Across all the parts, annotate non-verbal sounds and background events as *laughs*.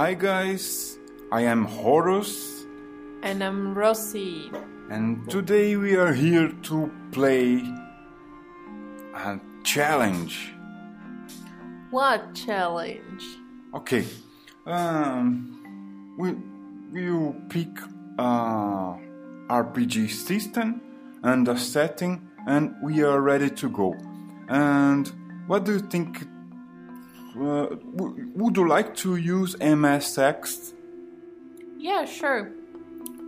Hi guys, I am Horus And I'm Rossi. and today we are here to play a challenge. What challenge? Okay, um, we will pick a RPG system and a setting, and we are ready to go. And what do you think? Uh, would you like to use MS Text? Yeah, sure.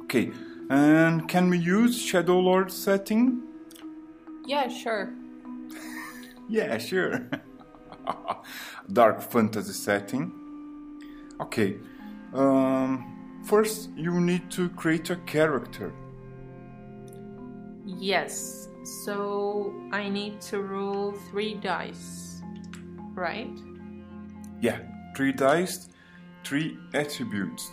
Okay, and can we use Shadow Lord setting? Yeah, sure. *laughs* Yeah, sure. *laughs* Dark fantasy setting. Okay. Um, first, you need to create a character. Yes. So I need to roll three dice. Right? Yeah, three dice, three attributes.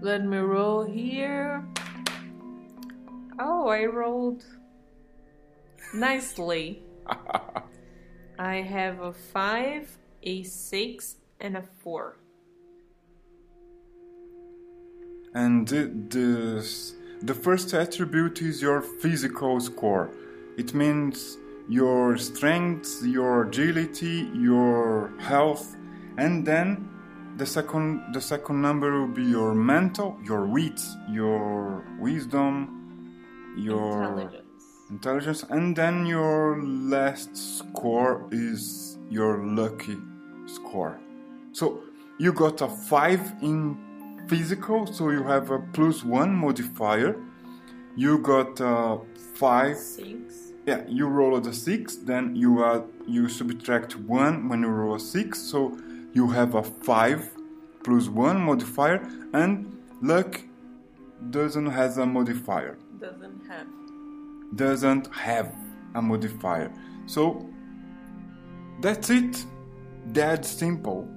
Let me roll here. Oh, I rolled nicely. *laughs* I have a five, a six, and a four. And the, the, the first attribute is your physical score. It means your strength, your agility, your health, and then the second the second number will be your mental, your wit, your wisdom, your Intelligence. intelligence, and then your last score is your lucky score. So you got a five in physical, so you have a plus one modifier. You got a five. Six. Yeah, you roll a six, then you add you subtract one when you roll a six, so you have a five plus one modifier, and luck doesn't has a modifier Doesn't have. doesn't have a modifier. So that's it. That simple.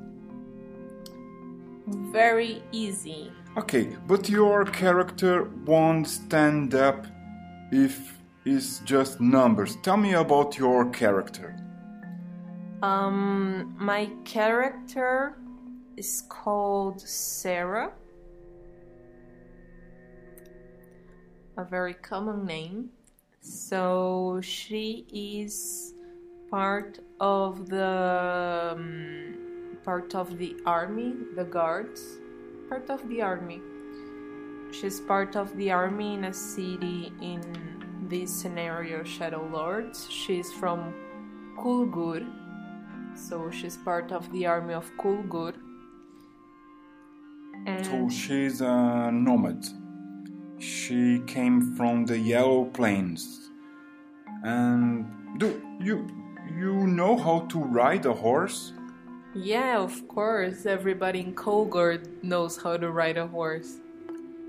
Very easy. Okay, but your character won't stand up if it's just numbers. Tell me about your character. Um, my character is called Sarah. A very common name. So she is part of the um, part of the army, the guards, part of the army. She's part of the army in a city in this scenario, Shadow Lords. She's from Kulgur, so she's part of the army of Kulgur. So she's a nomad. She came from the Yellow Plains. And do you you know how to ride a horse? yeah, of course, everybody in Kulgur knows how to ride a horse.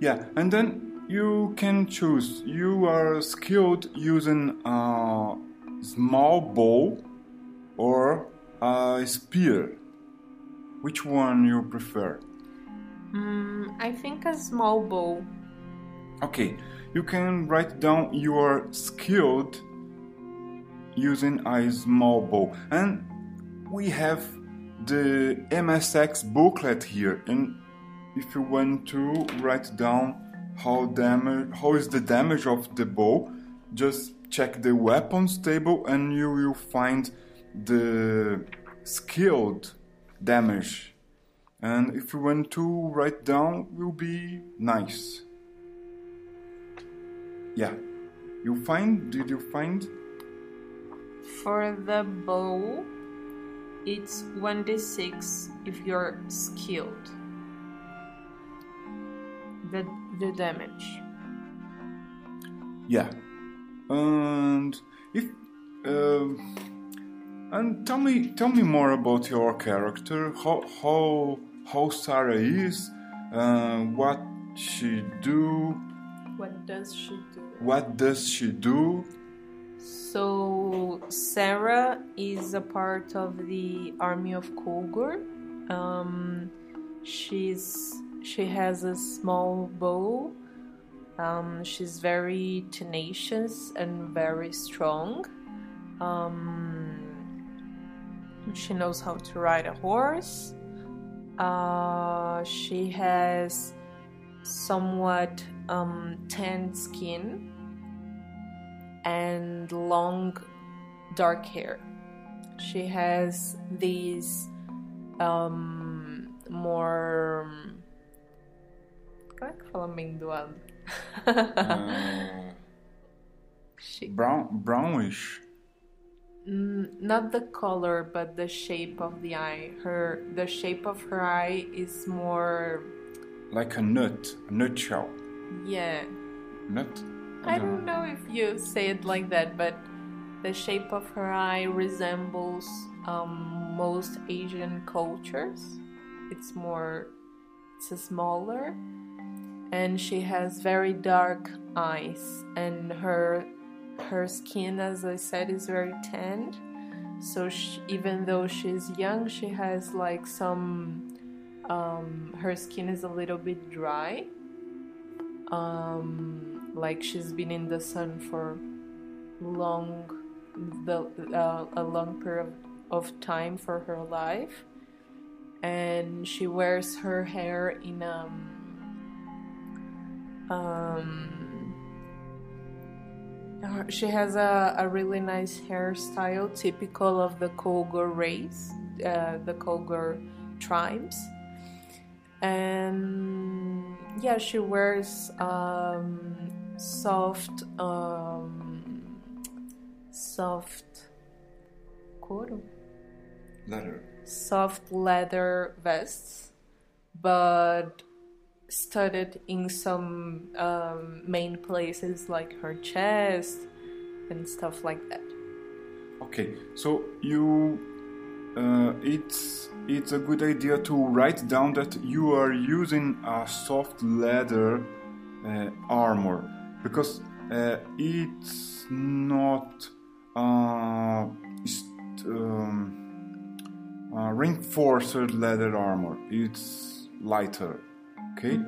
Yeah, and then you can choose. You are skilled using a small bow or a spear. Which one you prefer? Mm, I think a small bow. Okay, you can write down you are skilled using a small bow. And we have the MSX booklet here. And if you want to write down how damage, how is the damage of the bow, just check the weapons table and you will find the skilled damage. And if you want to write down, will be nice. Yeah. You find? Did you find? For the bow, it's 1d6 if you're skilled. The, the damage. Yeah. And if um and tell me tell me more about your character. How how how Sarah is. Uh, what she do. What does she do? What does she do? So Sarah is a part of the army of Kulgur. Um, she's she has a small bow. Um, she's very tenacious and very strong. Um, she knows how to ride a horse. Uh, she has somewhat um, tanned skin and long dark hair. She has these um, more. Como é que fala amendoado? Uh, brown, brownish. Mm, not the color, but the shape of the eye. Her the shape of her eye is more. Like a nut, a nutshell. Yeah, Nut? I don't know if you say it like that, but the shape of her eye resembles um, most Asian cultures. It's more, it's a smaller, and she has very dark eyes, and her her skin, as I said, is very tanned. So she, even though she's young, she has like some. Um, her skin is a little bit dry um, like she's been in the sun for long the uh, a long period of time for her life and she wears her hair in um um her- she has a, a really nice hairstyle typical of the Kulgur race uh, the Kulgur tribes and yeah she wears um, soft um, soft couro Letter. soft leather vests but studded in some um, main places like her chest and stuff like that Okay, so you, uh, it's it's a good idea to write down that you are using a soft leather uh, armor because uh, it's not uh, um, reinforced leather armor. It's lighter. Okay,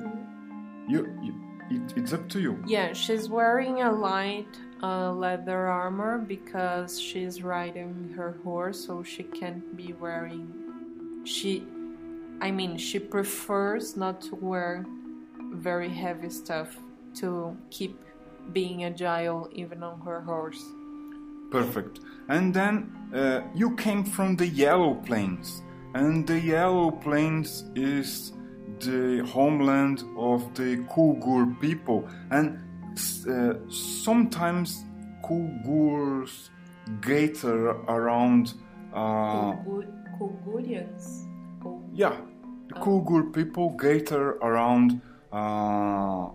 you, you it, it's up to you. Yeah, she's wearing a light uh, leather armor because she's riding her horse, so she can't be wearing. She, I mean, she prefers not to wear very heavy stuff to keep being agile even on her horse. Perfect. And then uh, you came from the Yellow Plains, and the Yellow Plains is the homeland of the Kulgur people, and uh, sometimes Kulgurs gather around. Uh, Kulgurians. yeah, the Kulgur people gather around uh,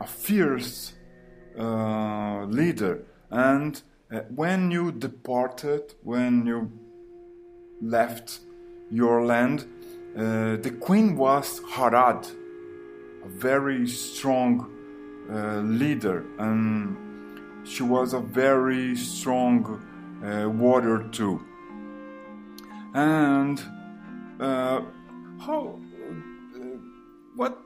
a fierce uh, leader. And uh, when you departed, when you left your land, uh, the queen was Harad, a very strong uh, leader, and she was a very strong uh, warrior too. And uh, how, uh, what,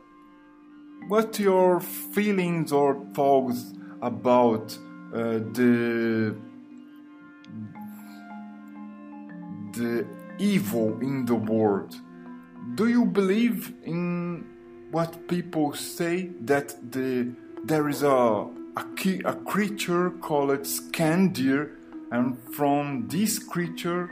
what your feelings or thoughts about the the evil in the world? Do you believe in what people say that the there is a a, ki- a creature called Skandir, and from this creature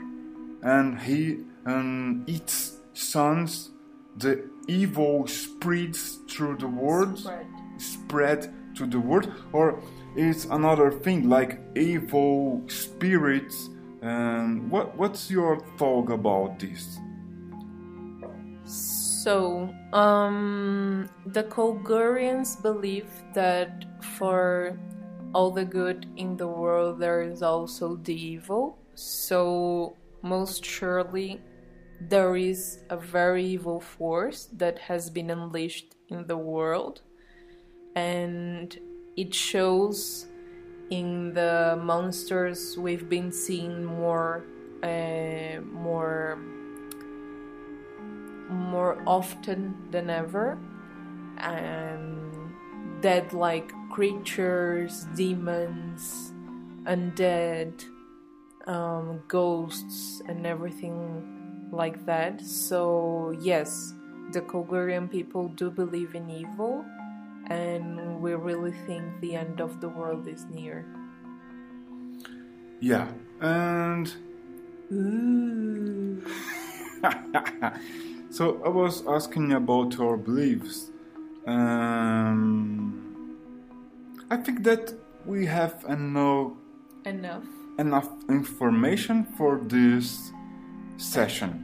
and he and its sons, the evil spreads through the world, Spread. spread to the world, or it's another thing like evil spirits. And what what's your thought about this? So, um, the Kulgurians believe that for all the good in the world, there is also the evil. So, most surely, there is a very evil force that has been unleashed in the world, and it shows in the monsters we've been seeing more, uh, more more often than ever and dead like creatures demons undead um, ghosts and everything like that so yes the Kulgurian people do believe in evil, and we really think the end of the world is near. Yeah, and Ooh. *laughs* so I was asking about your beliefs. Um, I think that we have enough Enough. enough information for this session.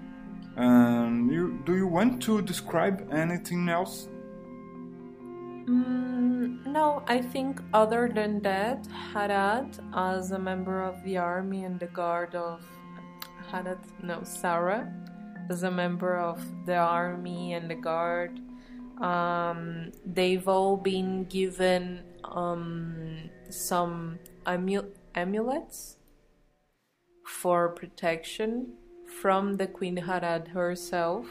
Um, you do you want to describe anything else? Mm, no, I think other than that, Harad, as a member of the army and the guard of Harad, no, Sarah, as a member of the army and the guard, um, they've all been given um, some amu- amulets for protection from the Queen Harad herself.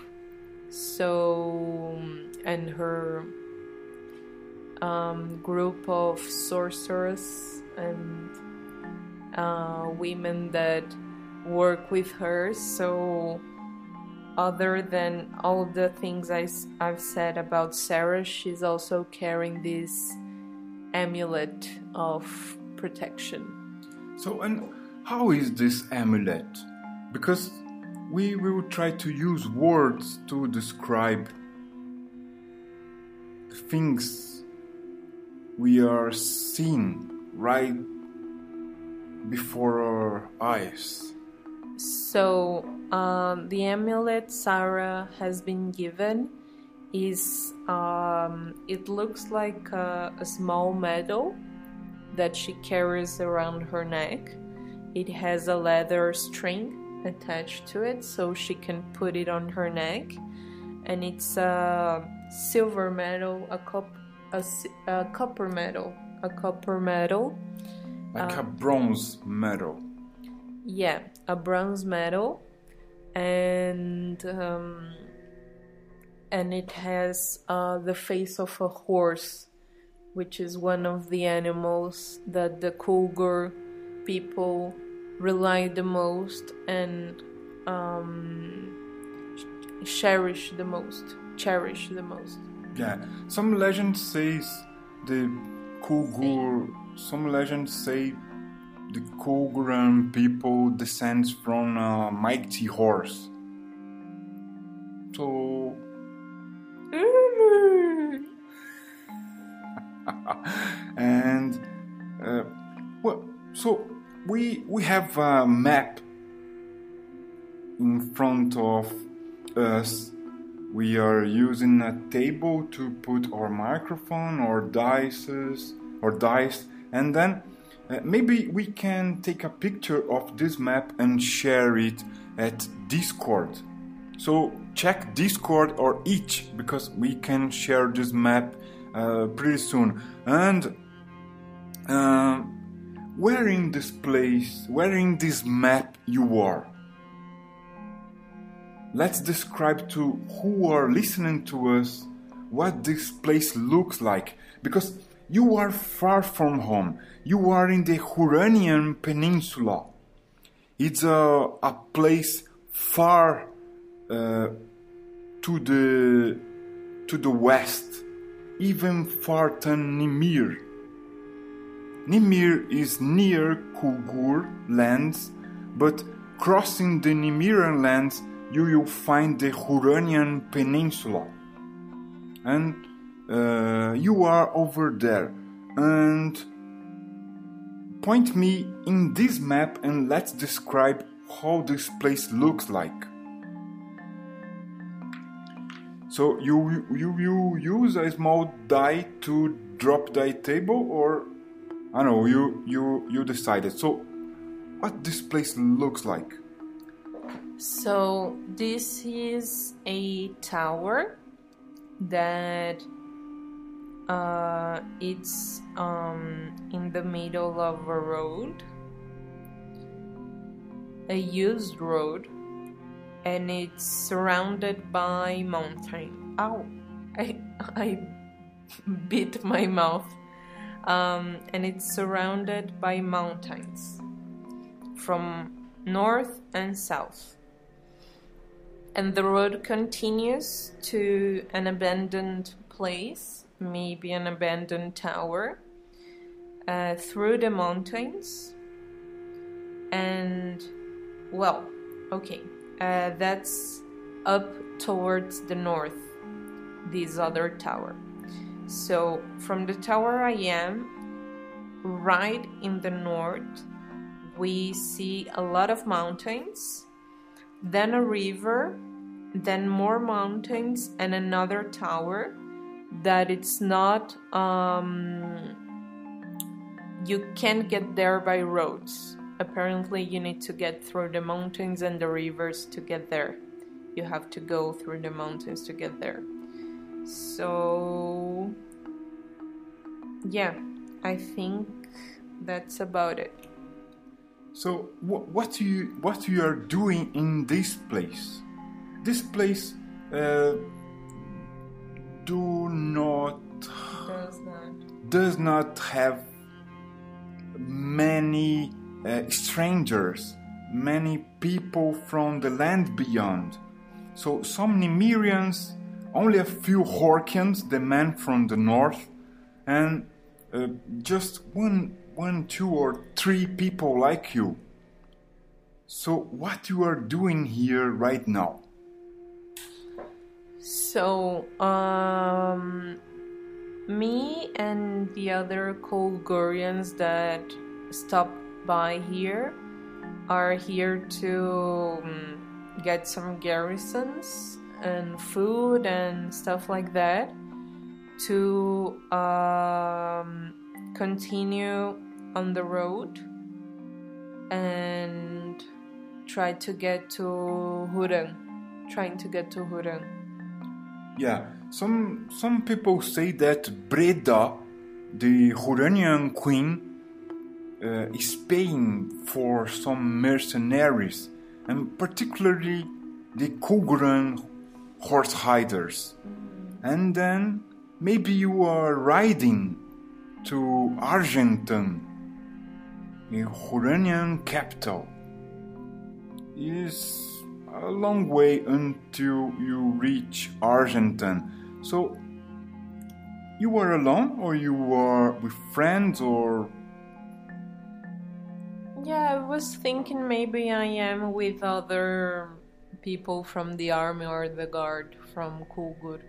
So, and her um, group of sorcerers and uh, women that work with her. So, other than all the things I, have said about Sarah, she's also carrying this amulet of protection. So, and how is this amulet? Because we will try to use words to describe the things we are seeing right before our eyes. So, um, the amulet Sarah has been given is um, it looks like a, a small medal that she carries around her neck. It has a leather string attached to it so she can put it on her neck, and it's a silver medal, a cup, a, a copper medal, a copper medal. Like a bronze medal. Yeah, a bronze medal, and um, and it has uh, the face of a horse, which is one of the animals that the Kulgur people rely the most and um, cherish the most. Cherish the most. Yeah, some legend says the Kulgur. Some legends say the Kulguran people descends from a mighty horse. So *laughs* and uh, well, so we we have a map in front of us. We are using a table to put our microphone or dices or dice, and then uh, maybe we can take a picture of this map and share it at Discord. So check Discord or each because we can share this map uh, pretty soon. And uh, where in this place, where in this map you are? Let's describe to who are listening to us what this place looks like because you are far from home. You are in the Huranian Peninsula. It's a, a place far uh, to the to the west, even far than Nimir. Nimir is near Kulgur lands, but crossing the Nimiran lands, you will find the Huranian Peninsula, and uh, you are over there. And point me in this map and let's describe how this place looks like. So you you you use a small die to drop the table, or I know you you you decided. So what this place looks like? So this is a tower that uh, it's um, in the middle of a road, a used road, and it's surrounded by mountain. Ow! I I *laughs* bit my mouth. Um, and it's surrounded by mountains from north and south. and the road continues to an abandoned place, maybe an abandoned tower, uh, through the mountains. And, well, okay, uh, that's up towards the north, this other tower. So, from the tower I am, right in the north, we see a lot of mountains, then a river, then more mountains, and another tower that it's not, um, you can't get there by roads. Apparently, you need to get through the mountains and the rivers to get there. You have to go through the mountains to get there. So, yeah, I think that's about it. So wh- what you what you are doing in this place? This place uh, do not Does not. does not have many uh, strangers, many people from the land beyond. So some Nimirians, only a few Horkians, the men from the north, and uh, just one, one, two or three people like you. So what you are doing here right now? So, um, me and the other Kulgurians that stopped by here are here to um, get some garrisons and food and stuff like that to um, continue on the road and try to get to Hurang. Trying to get to Hurang. Yeah, some some people say that Breda, the Huranian queen, uh, is paying for some mercenaries, and particularly the Kulguran horse hiders. And then maybe you are riding to Argentan, the Huranian capital. Is a long way until you reach Argentan. So, you were alone, or you were with friends, or Yeah, I was thinking maybe I am with other people from the army or the guard from Kulgur.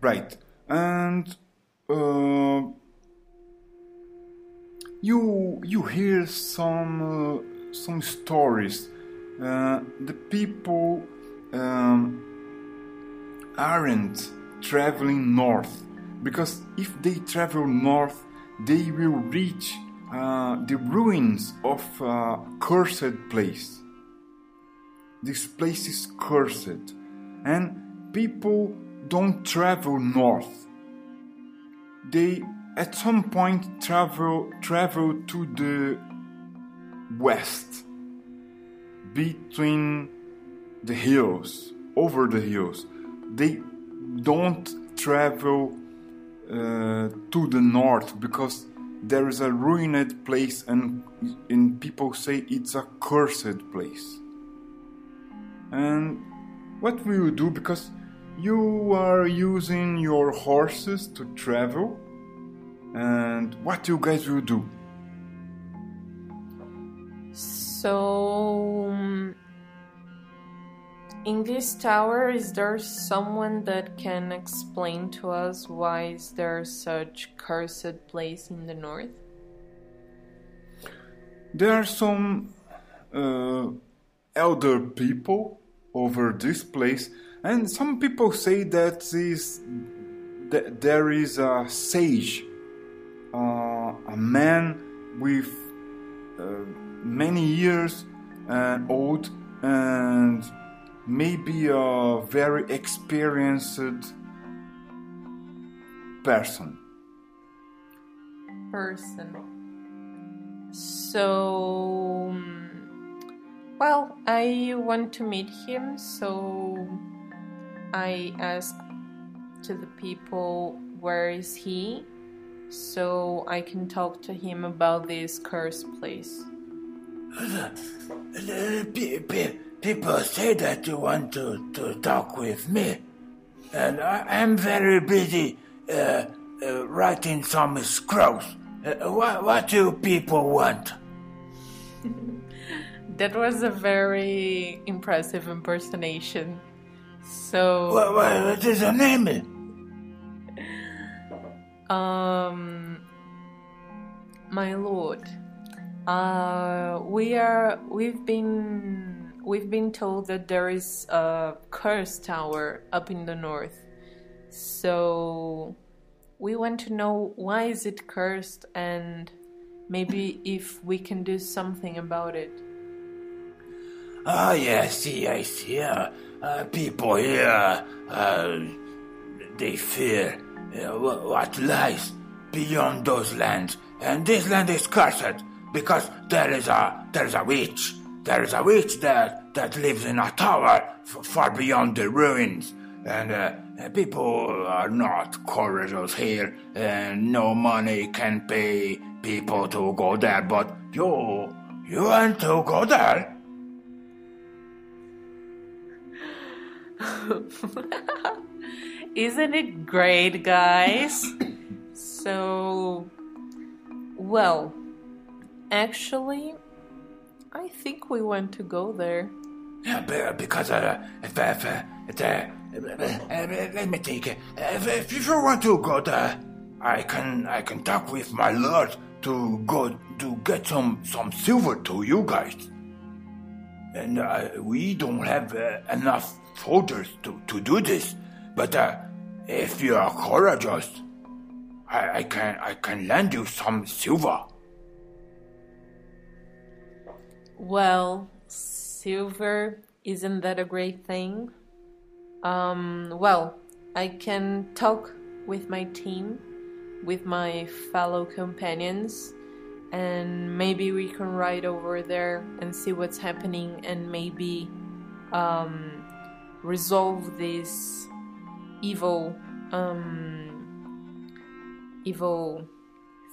right? And uh, you you hear some uh, some stories. Uh, the people um, aren't traveling north because if they travel north, they will reach uh, the ruins of a cursed place. This place is cursed, and people don't travel north. They at some point travel travel to the west between the hills, over the hills. They don't travel uh, to the north because there is a ruined place, and, and people say it's a cursed place. And what will you do? Because you are using your horses to travel, and what you guys will do? So, um, in this tower, is there someone that can explain to us why is there such cursed place in the north? There are some uh, elder people over this place, and some people say that is that there is a sage, uh, a man with uh, many years uh, old and maybe a very experienced person. Person. So, um, well, I want to meet him, so I ask to the people where is he, so I can talk to him about this cursed place. Pe- pe- people say that you want to, to talk with me, and I, am very busy uh, uh, writing some scrolls. Uh, what, what do people want? *laughs* that was a very impressive impersonation. So. What, what is your name? Um, my lord, uh, we are. We've been. We've been told that there is a curse tower up in the north. So, we want to know why is it cursed and maybe if we can do something about it. Ah, yeah, I see, I see. Uh, uh, people here, uh, they fear uh, what lies beyond those lands. And this land is cursed because there is a there is a witch. There is a witch there that lives in a tower far beyond the ruins. And uh, people are not courageous here, and no money can pay people to go there. But you, you want to go there? *laughs* Isn't it great, guys? so, well, actually, I think we want to go there. Yeah, because uh, if, if, uh, if, uh, let me think. If, if you want to go there, I can I can talk with my lord to go to get some some silver to you guys. And uh, we don't have uh, enough soldiers to, to do this. But uh, if you are courageous, I, I can I can lend you some silver. Well, silver isn't that a great thing? Um, well, I can talk with my team, with my fellow companions, and maybe we can ride over there and see what's happening and maybe um, resolve this evil um, evil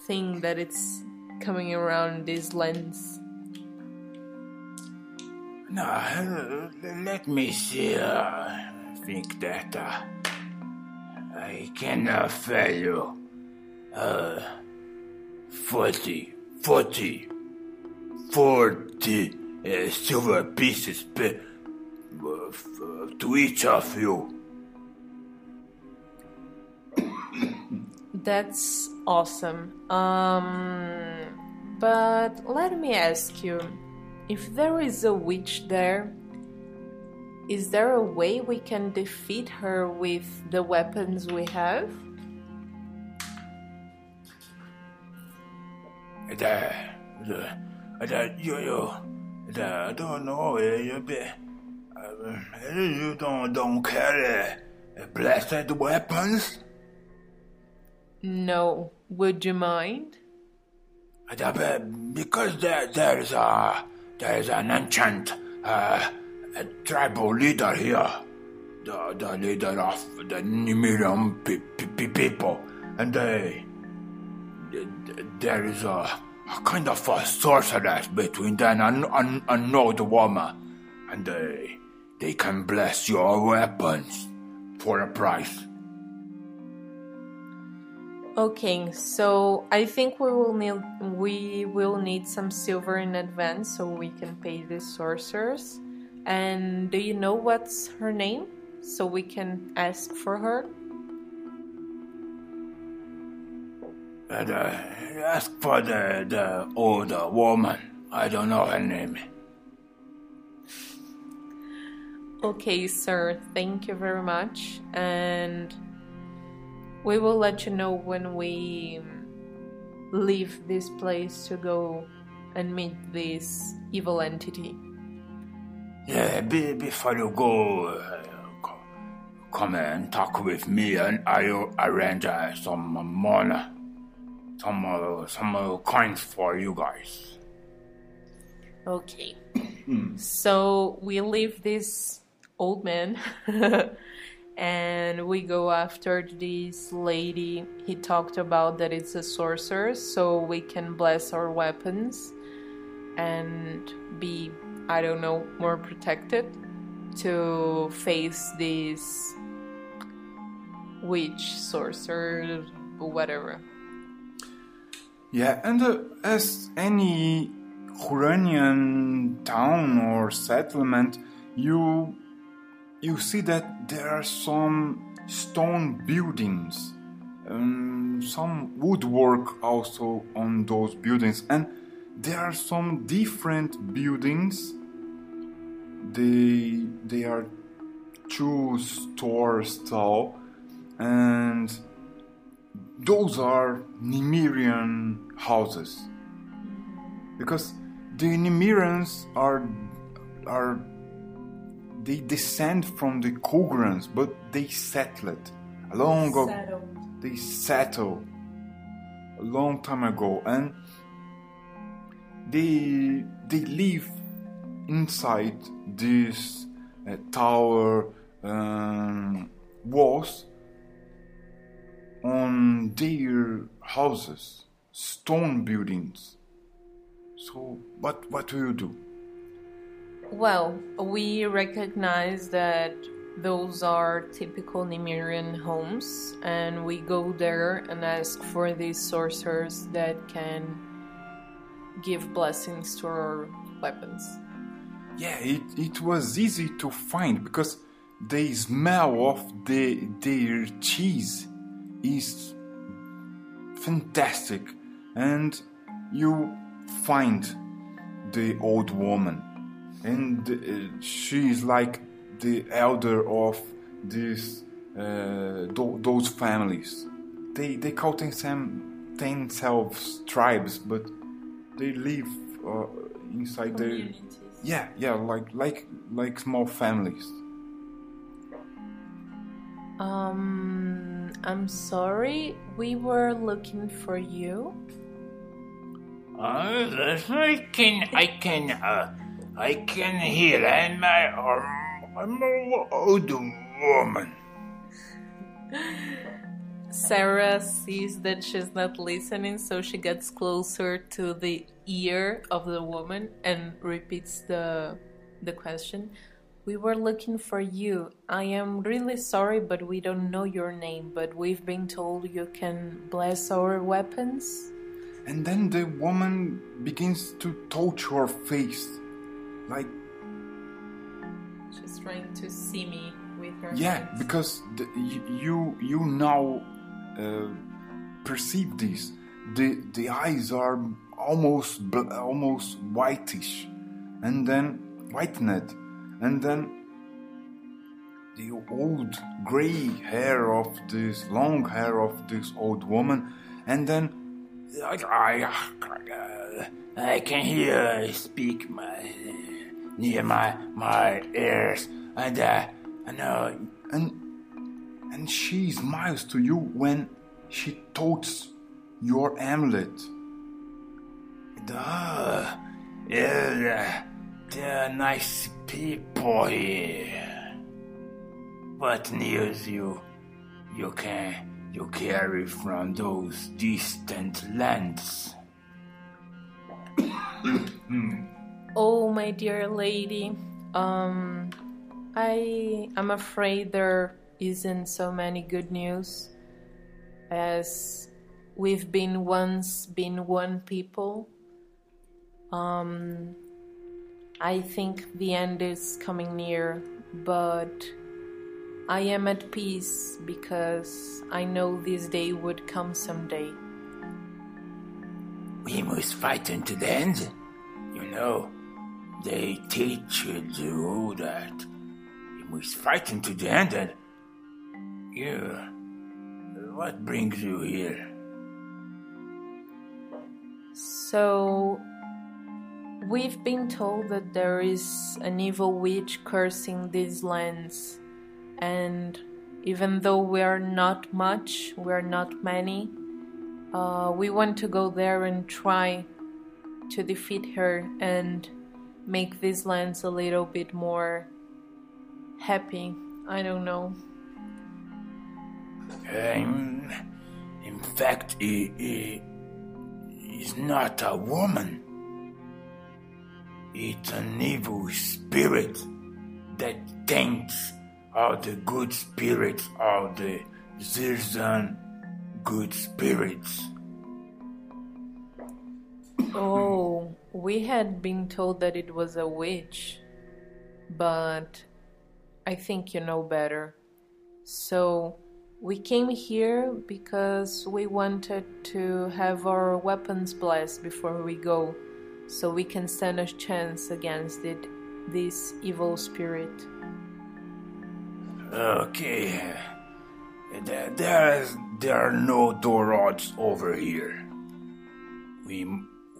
thing that it's coming around these lands. No, let me see. Uh, think that uh, I can uh, you uh, 40, 40, 40 uh, silver pieces uh, to each of you. *coughs* That's awesome. Um, but let me ask you if there is a witch there, is there a way we can defeat her with the weapons we have? I don't know, you, be, uh, you don't, don't carry blessed weapons? No. Would you mind? Because there, there's a there's an ancient uh, tribal leader here, the the leader of the Nimirium pe- pe- people, and they there is a, a kind of a sorceress between them and, and, and old woman, and they they can bless your weapons for a price. Okay, so I think we will need we will need some silver in advance so we can pay the sorcerers. And do you know what's her name? So we can ask for her. And, uh, ask for the the older woman. I don't know her name. Okay, sir. Thank you very much. And we will let you know when we leave this place to go and meet this evil entity. Yeah, be, before you go, uh, come and talk with me, and I'll arrange uh, some money, some uh, some uh, coins for you guys. Okay. so we leave this old man *laughs* and we go after this lady he talked about that it's a sorcerer so we can bless our weapons and be I don't know, more protected to face this witch, sorcerer, whatever. Yeah, and uh, as any Huranian town or settlement, you you see that there are some stone buildings, um, some woodwork also on those buildings, and there are some different buildings. They they are two stores tall, and those are Nimirian houses because the Nimirians are are they descend from the Kograns, but they settled a long ago. Settled. They settled a long time ago, and they they live inside this uh, tower um, walls on their houses, stone buildings. So, what what do you do? Well, we recognize that those are typical Nimirian homes, and we go there and ask for these sorcerers that can give blessings to our weapons. Yeah, it, it was easy to find because the smell of the their cheese is fantastic, and you find the old woman, and uh, she is like the elder of this uh, tho- those families. They they call them themselves tribes, but they live uh, inside their yeah yeah like like like small families. Um, I'm sorry, we were looking for you. Uh, I can, I can, uh, I can heal and I, um, I'm an old woman. Sarah sees that she's not listening, so she gets closer to the ear of the woman and repeats the the question. We were looking for you. I am really sorry, but we don't know your name. But we've been told you can bless our weapons. And then the woman begins to touch her face, like She's trying to see me with her yeah, hands. because the, you you now uh, perceive this. The the eyes are almost almost whitish, and then whitened, and then the old gray hair of this long hair of this old woman, and then I, I, I can hear her speak my, near my, my ears, and, uh, and, uh, and and she smiles to you when she touches your amulet. uh, yeah, they're nice people here. What news you, you can, you carry from those distant lands? *coughs* Oh, my dear lady, um, I am afraid there isn't so many good news, as we've been once been one people. Um, I think the end is coming near, but I am at peace because I know this day would come someday. We must fight until the end. You know, they teach you to do that. You must fight unto the end and you. What brings you here? So, we've been told that there is an evil witch cursing these lands, and even though we are not much, we are not many, uh, we want to go there and try to defeat her and make these lands a little bit more happy. I don't know. Um, in fact, he, he is not a woman. It's an evil spirit that taints all the good spirits, all the Zirzan good spirits. Oh, we had been told that it was a witch, but I think you know better. So we came here because we wanted to have our weapons blessed before we go, so we can stand a chance against it, this evil spirit. Okay. There, there, are no door rods over here. We,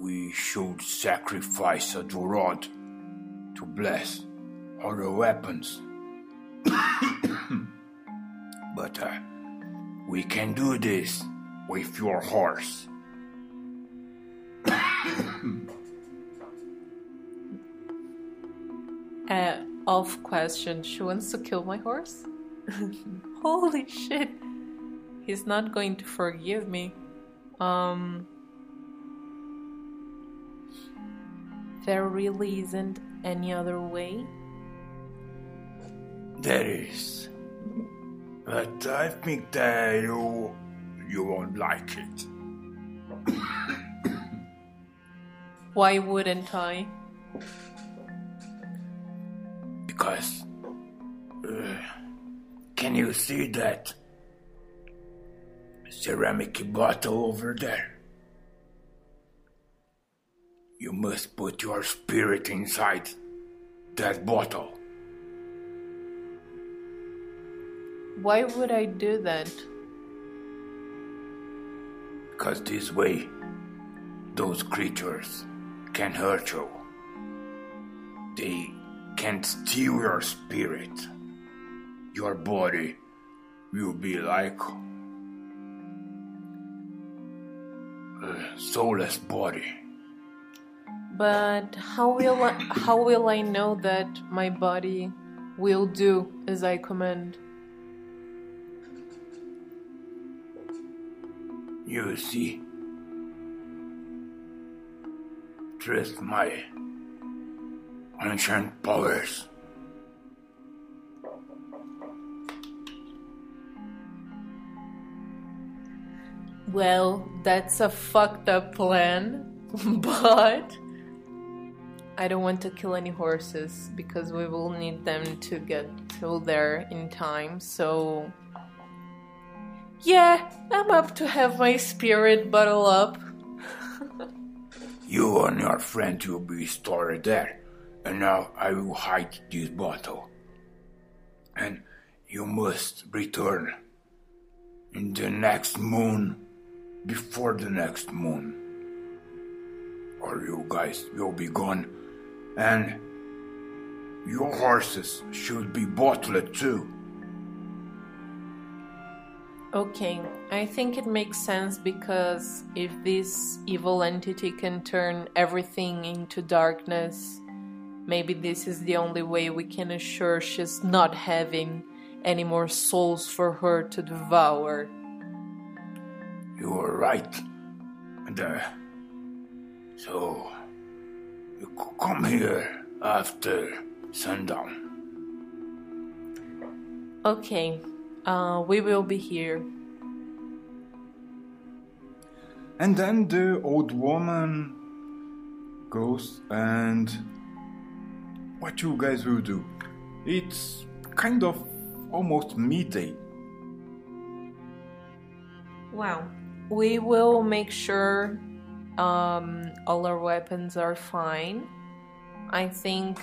we should sacrifice a Dorod to bless our weapons. *coughs* but uh, we can do this with your horse. *coughs* Uh, off question, she wants to kill my horse? *laughs* Holy shit. He's not going to forgive me. Um. There really isn't any other way. There is. But I think that you, you won't like it. *coughs* Why wouldn't I? Because. Uh, can you see that ceramic bottle over there? You must put your spirit inside that bottle. Why would I do that? Because this way, those creatures can hurt you. They can steal your spirit. Your body will be like a soulless body. But how will I, how will I know that my body will do as I command? You see, trust my ancient powers. Well, that's a fucked up plan, *laughs* but I don't want to kill any horses because we will need them to get to there in time. So, yeah, I'm up to have my spirit bottle up. *laughs* You and your friend will be stored there, and now I will hide this bottle. And you must return in the next moon, before the next moon, or you guys will be gone, and your horses should be bottled too. Okay, I think it makes sense because if this evil entity can turn everything into darkness, maybe this is the only way we can assure she's not having any more souls for her to devour. You are right. And, uh, so, you come here after sundown. Okay, uh, we will be here. And then the old woman goes and what you guys will do? It's kind of almost midday. Wow. We will make sure um, all our weapons are fine. I think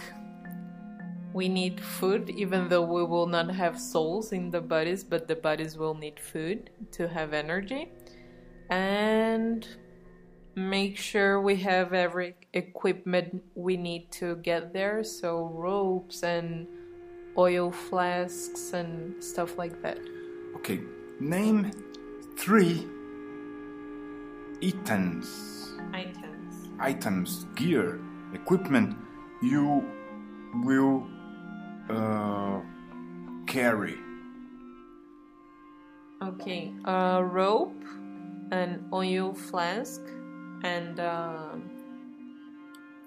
we need food, even though we will not have souls in the bodies, but the bodies will need food to have energy. And make sure we have every equipment we need to get there so, ropes and oil flasks and stuff like that. Okay, name three items, Items. items, gear, equipment you will uh, carry. Okay, a rope, an oil flask, and uh,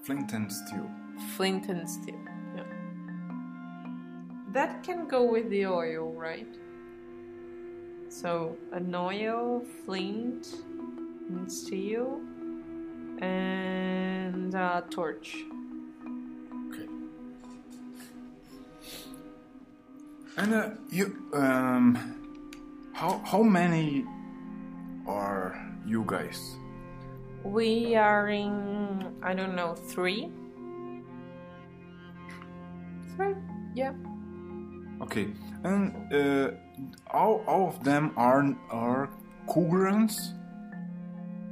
Flint and steel. Flint and steel. Yeah. That can go with the oil, right? So an oil, flint, and steel, and a torch. Okay. And uh, you, um, how how many are you guys? We are in, I don't know, three? Three? Yeah. Okay, and uh, all all of them are are Kulgurans.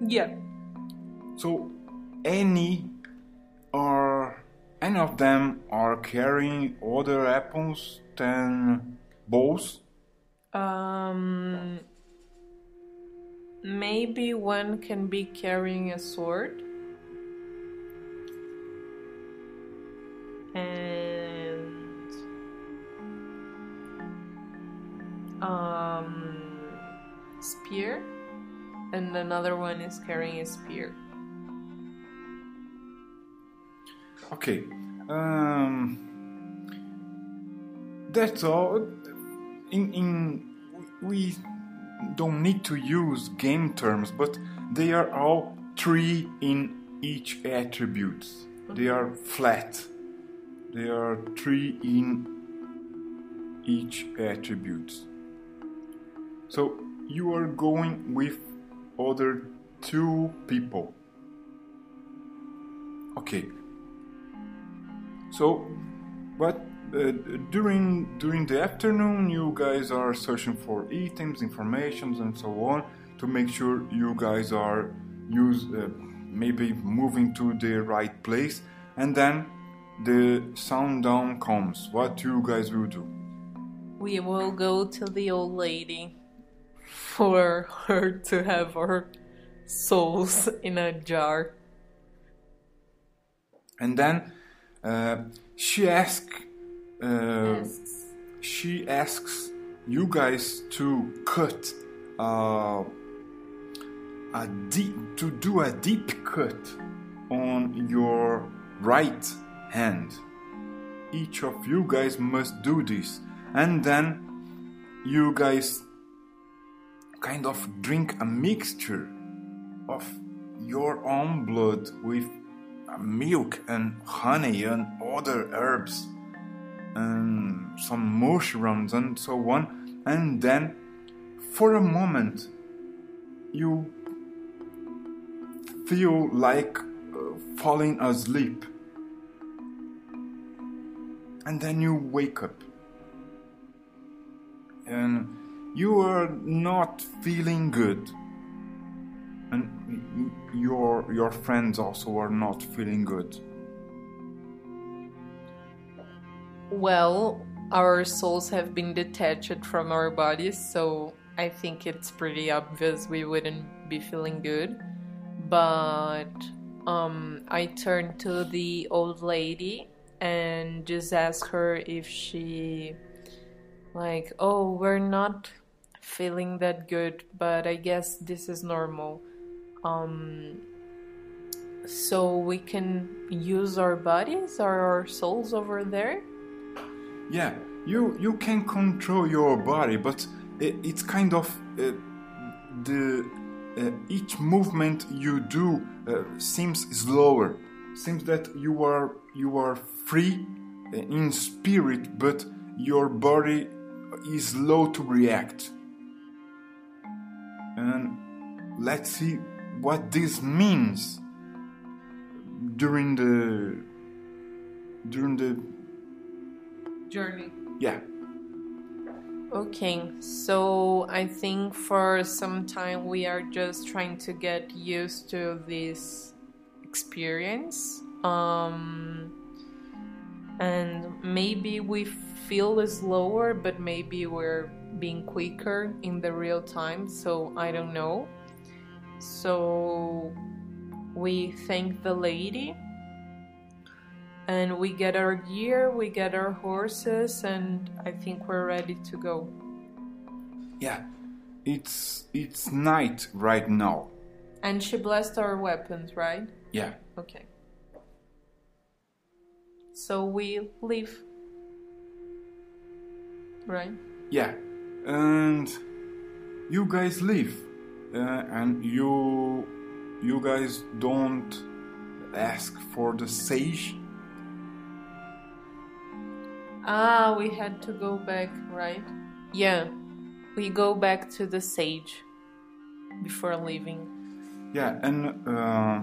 Yeah. So any are any of them are carrying other apples than bows? Um, maybe one can be carrying a sword. And um, spear, and another one is carrying a spear. Okay. Um, that's all. In in we don't need to use game terms, but they are all three in each attributes. They are flat. They are three in each attributes. So you are going with other two people. Okay. So, but uh, during during the afternoon, you guys are searching for items, informations, and so on to make sure you guys are use uh, maybe moving to the right place, and then the sundown comes. What you guys will do? We will go to the old lady for her to have our souls in a jar. And then uh, she asks. Uh, Asks. she asks you guys to cut uh, a deep to do a deep cut on your right hand each of you guys must do this and then you guys kind of drink a mixture of your own blood with milk and honey and other herbs and some mushrooms and so on. And then for a moment you feel like uh, falling asleep. And then you wake up. And you are not feeling good and your your friends also are not feeling good Well, our souls have been detached from our bodies, so I think it's pretty obvious we wouldn't be feeling good. But um, I turned to the old lady and just asked her if she, like, oh, we're not feeling that good, but I guess this is normal. Um, so we can use our bodies or our souls over there? Yeah, you you can control your body, but it, it's kind of uh, the uh, each movement you do uh, seems slower. Seems that you are you are free uh, in spirit, but your body is slow to react. And let's see what this means during the during the Journey. yeah Okay, so I think for some time we are just trying to get used to this experience. Um, and maybe we feel slower, but maybe we're being quicker in the real time, so I don't know. So we thank the lady and we get our gear, we get our horses, and I think we're ready to go. Yeah, it's it's night right now. And she blessed our weapons, right? Yeah. Okay. So we leave. Right? Yeah, and you guys leave, and you you guys don't ask for the sage. Ah, we had to go back, right? Yeah. We go back to the sage before leaving. Yeah, and uh,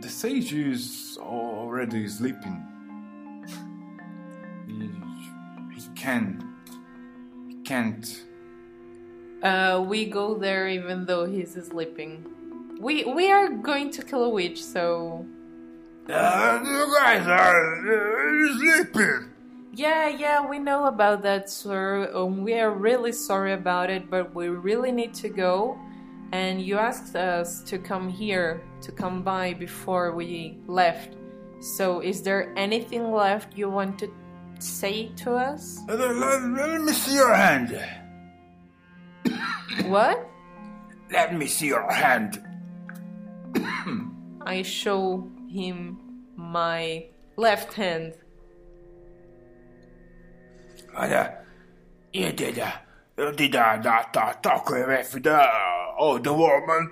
the sage is already sleeping. He, he can't. He can't. Uh, we go there even though he's sleeping. We we are going to kill a witch, so Uh, you guys are uh, sleeping. yeah, yeah, we know about that, sir. Um, we are really sorry about it, but we really need to go. And you asked us to come here, to come by before we left. So, is there anything left you want to say to us? Uh, let, let- let me see your hand. What? Let me see your hand. *coughs* I show him my left hand. And, uh, you did, uh, you did uh, that uh, talk with the old woman.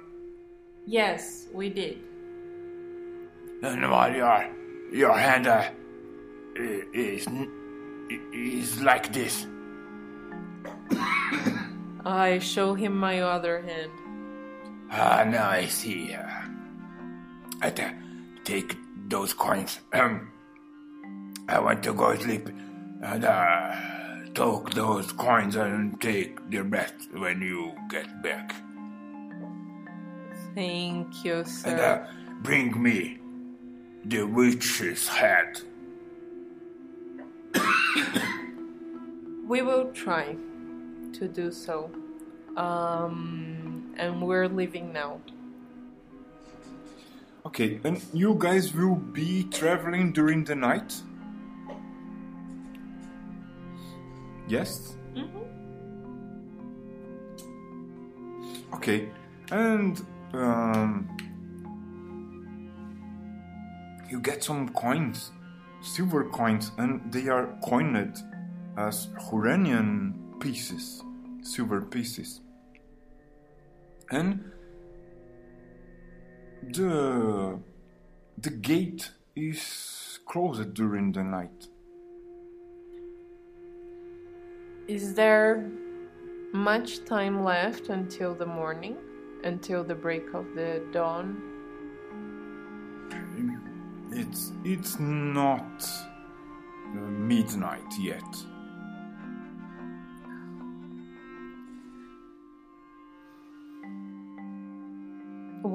Yes, we did. And well, your, your hand uh, is, is like this. *coughs* I show him my other hand. Ah, now I see. Uh, I take those coins. Um, I want to go sleep and uh, take those coins and take the rest when you get back. Thank you, And sir. uh, bring me the witch's head. We will try to do so. Um, and we're leaving now. Okay, and you guys will be traveling during the night? Yes? Okay, and um, you get some coins, silver coins, and they are coined as Huranian pieces, silver pieces. And the the gate is closed during the night. Is there much time left until the morning? Until the break of the dawn? It's it's not uh, midnight yet.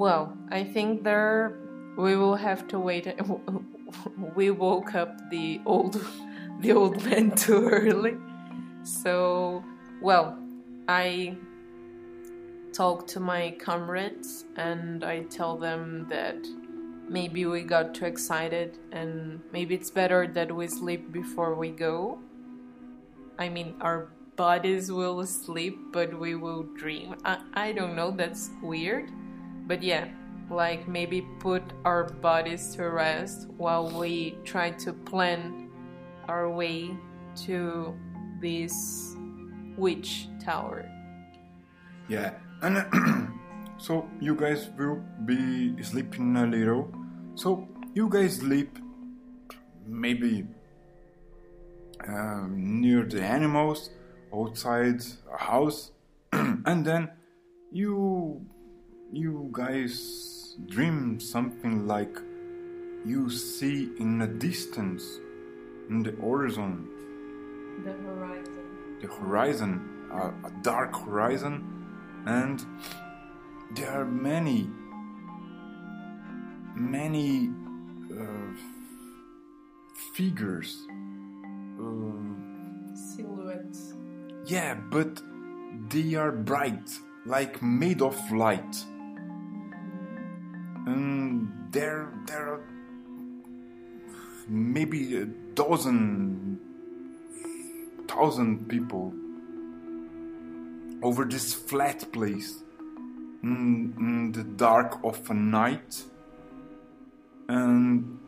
Well, I think there we will have to wait. *laughs* we woke up the old *laughs* the old *laughs* man too early. So, well, I talk to my comrades and I tell them that maybe we got too excited and maybe it's better that we sleep before we go. I mean, our bodies will sleep, but we will dream. I, I don't know, that's weird. But yeah, like maybe put our bodies to rest while we try to plan our way to this witch tower. Yeah, and *clears throat* so you guys will be sleeping a little. So you guys sleep maybe um, near the animals outside a house, *clears throat* and then you you guys dream something like you see in the distance in the horizon The horizon. the horizon, a, a dark horizon, and there are many, many uh, figures. Uh, Silhouettes. yeah, but they are bright, like made of light. And there, there are maybe a dozen, thousand people over this flat place in, in the dark of a night. And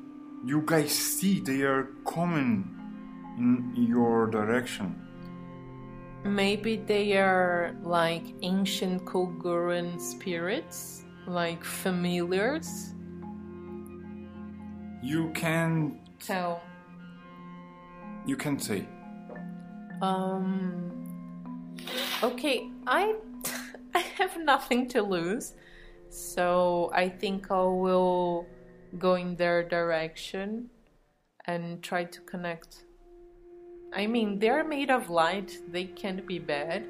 you guys see they are coming in your direction. Maybe they are like ancient Kulguran spirits, like familiars. You can Tell. you can say Um. Okay, I *laughs* I have nothing to lose, so I think I will go in their direction and try to connect. I mean, they're made of light; they can't be bad.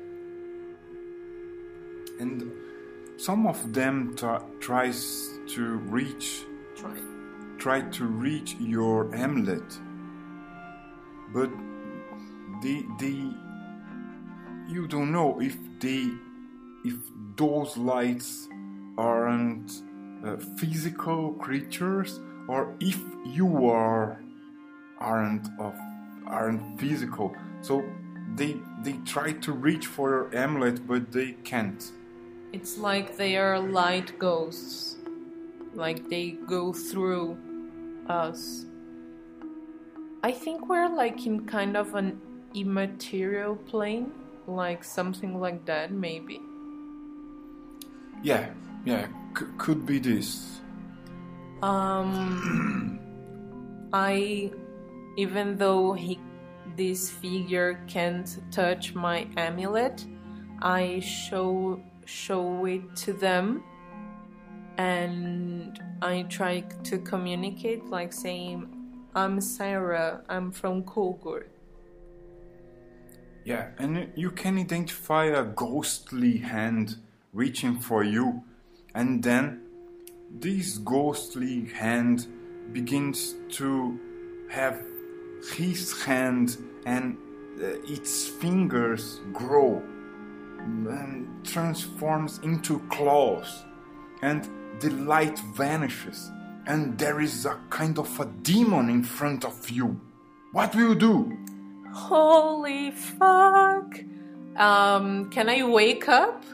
and some of them tries to reach Try. try to reach your amulet but they they you don't know if they if those lights aren't uh, physical creatures or if you are aren't of aren't physical so they they try to reach for your amulet but they can't It's like they are light ghosts, like they go through us. I think we're like in kind of an immaterial plane, like something like that, maybe. yeah yeah c- could be this Um, I, even though he, this figure can't touch my amulet, I show show it to them, and I try to communicate, like saying, "I'm Sarah. I'm from Kulgur. Yeah, and you can identify a ghostly hand reaching for you, and then this ghostly hand begins to have his hand and uh, its fingers grow transforms into claws, and the light vanishes, and there is a kind of a demon in front of you. What will you do? Holy fuck! Um, can I wake up?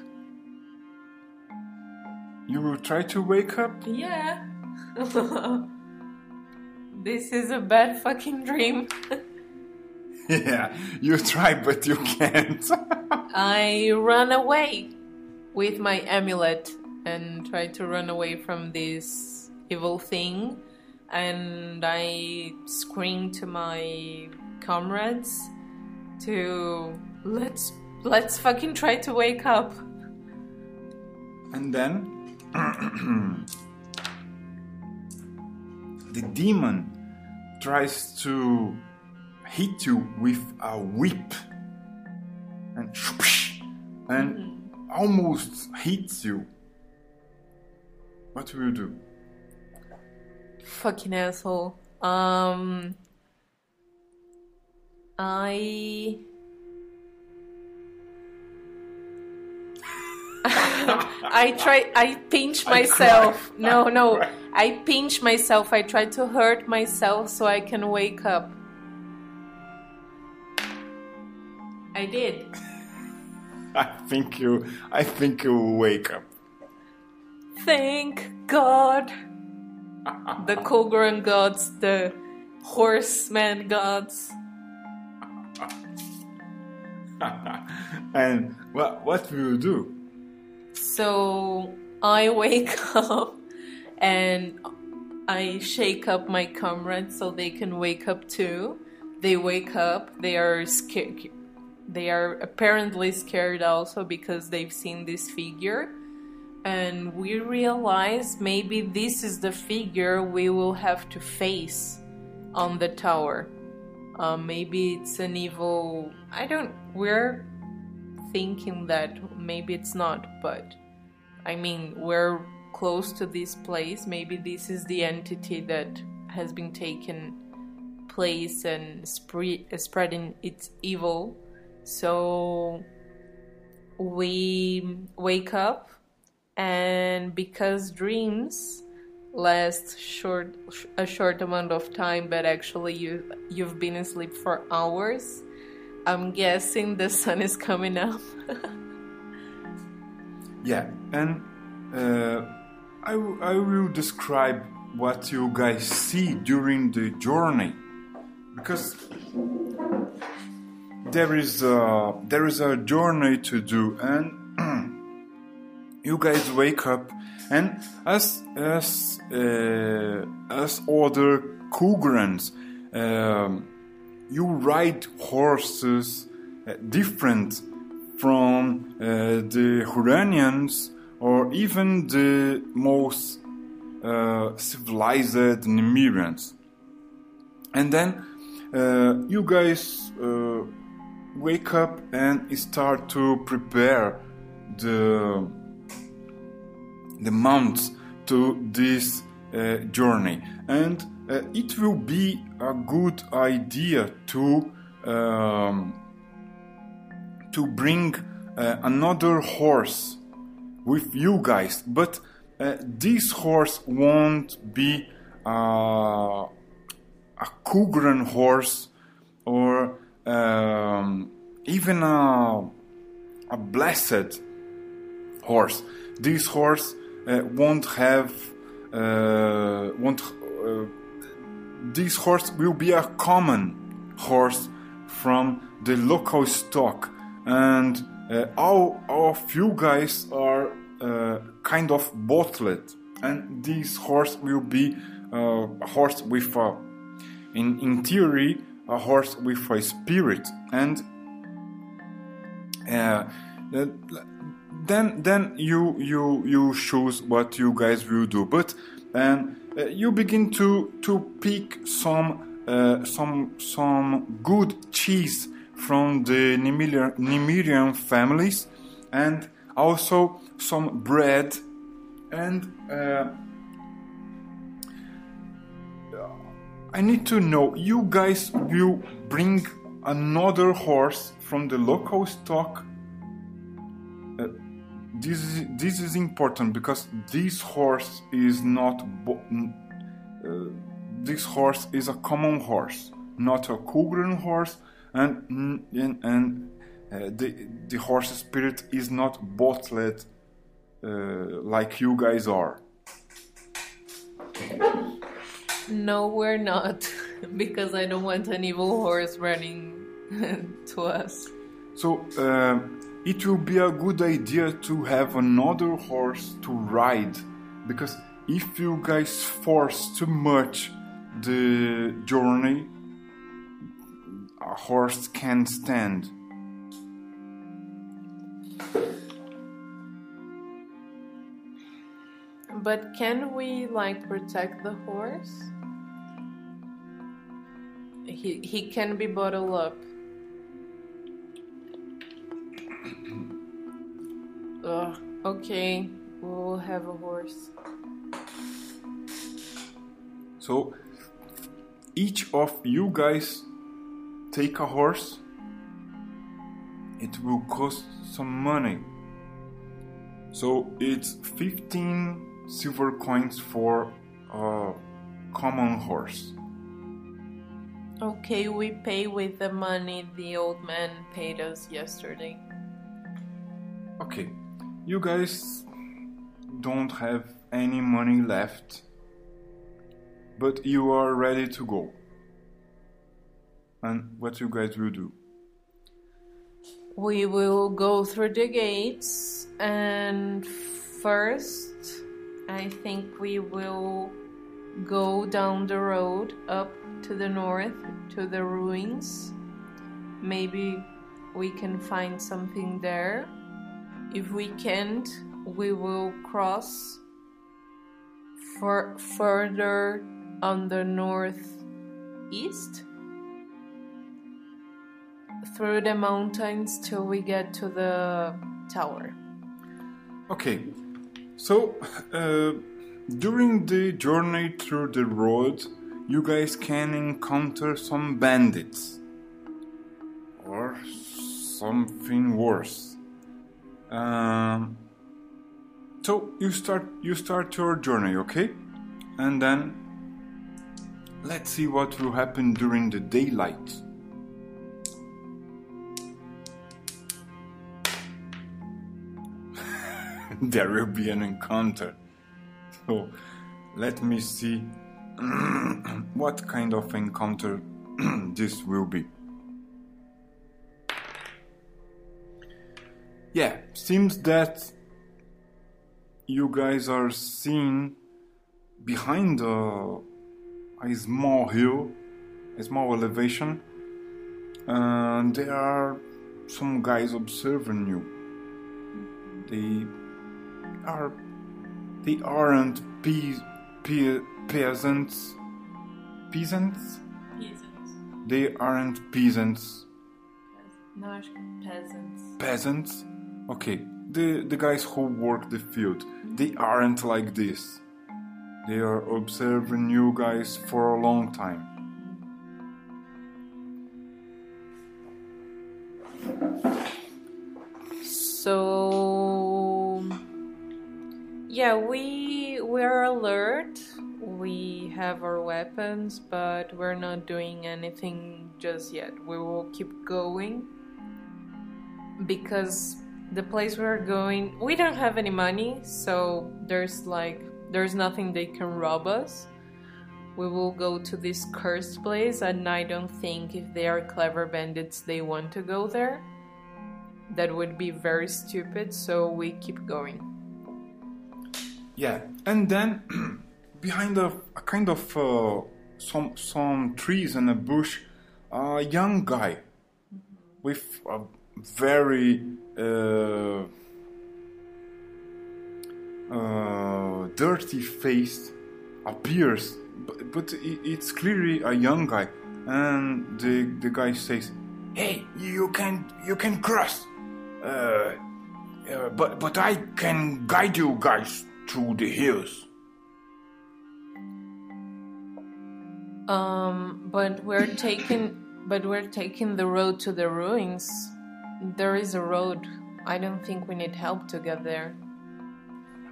You will try to wake up? Yeah. *laughs* this is a bad fucking dream. *laughs* Yeah, you try, but you can't. I run away with my amulet and try to run away from this evil thing. And I scream to my comrades to let's let's fucking try to wake up. and then *clears throat* the demon tries to hit you with a whip and and almost hits you. What will you do? Fucking asshole. Um I *laughs* I try I pinch myself. No, no. *laughs* I pinch myself. I try to hurt myself so I can wake up. I did. *laughs* I think you. I think you wake up. Thank God. The Kulguran gods, the horseman gods. *laughs* and what what will you do? So I wake *laughs* up and I shake up my comrades so they can wake up too. They wake up, they are scared. They are apparently scared also because they've seen this figure. And we realize maybe this is the figure we will have to face on the tower. Uh, maybe it's an evil. I don't. We're thinking that maybe it's not, but I mean, we're close to this place. Maybe this is the entity that has been taken place and spre- spreading its evil. So we wake up, and because dreams last short a short amount of time, but actually you you've been asleep for hours. I'm guessing the sun is coming up. *laughs* Yeah, and uh, I, I will describe what you guys see during the journey because there is a, there is a journey to do and *clears throat* you guys wake up and as as uh, as other Kulgurans um, you ride horses uh, different from uh, the Huranians or even the most uh, civilized Nimirians. And then uh, you guys uh, wake up and start to prepare the the mounts to this uh, journey, and uh, it will be a good idea to um, to bring uh, another horse with you guys, but uh, this horse won't be a Kulguran horse or um, even a, a blessed horse. This horse uh, won't have uh, won't. Uh, this horse will be a common horse from the local stock, and uh, all of you guys are uh, kind of bottled, and this horse will be uh, a horse with a, in in theory, a horse with a spirit, and uh, then then you you you choose what you guys will do, but um, uh, you begin to to pick some uh, some some good cheese from the Nimirian, families, and also some bread and I need to know you guys will bring another horse from the local stock. Uh, this is this is important because this horse is not uh, this horse is a common horse, not a Kulguran horse, and and, and uh, the the horse spirit is not bottled uh, like you guys are. No, we're not, *laughs* because I don't want an evil horse running *laughs* to us. So uh, it will be a good idea to have another horse to ride, because if you guys force too much the journey, a horse can't stand. But can we like protect the horse? He he can be bottled up. Ugh, okay, we'll have a horse. So each of you guys take a horse. It will cost some money. So it's 15 silver coins for a common horse. Okay, we pay with the money the old man paid us yesterday. Okay, you guys don't have any money left, but you are ready to go. And what you guys will do? We will go through the gates, and first, I think we will go down the road up to the north to the ruins. Maybe we can find something there. If we can't, we will cross for further on the northeast through the mountains till we get to the tower. Okay, so uh, during the journey through the road, you guys can encounter some bandits or something worse. Um, so you start you start your journey, okay, and then let's see what will happen during the daylight. *laughs* there will be an encounter. So let me see *clears throat* what kind of encounter *clears throat* this will be. Yeah, seems that you guys are seen behind a, a small hill, a small elevation, and there are some guys observing you. They are they aren't pe- pe- peasants. Peasants? Peasants. They aren't peasants. Não, acho que peasants. Peasants? Okay, the the guys who work the field. They aren't like this. They are observing you guys for a long time. So yeah, we we're alert. We have our weapons, but we're not doing anything just yet. We will keep going because the place we're going, we don't have any money, so there's like there's nothing they can rob us. We will go to this cursed place, and I don't think if they are clever bandits, they want to go there that would be very stupid, so we keep going. Yeah, and then *clears throat* behind a, a kind of uh, some some trees and a bush, a young guy with a very uh, uh, dirty face appears, but, but it's clearly a young guy, and the the guy says, Hey, you can you can cross. Uh, uh, but but I can guide you guys through the hills. Um, but we're taking, but we're taking the road to the ruins. There is a road. I don't think we need help to get there.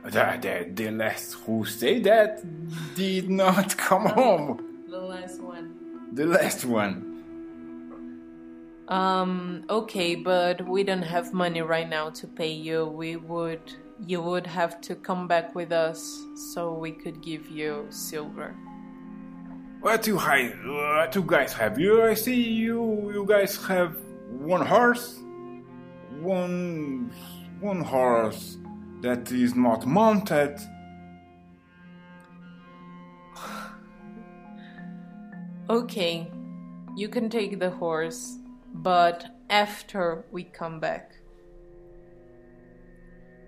the, the, the last who say that did not *laughs* come home. The last one. The last one. Um, okay, but we don't have money right now to pay you. We would, you would have to come back with us so we could give you silver. What you what you guys have? You, I see you, you guys have one horse, one, one horse that is not mounted. *sighs* Okay, you can take the horse, but after we come back.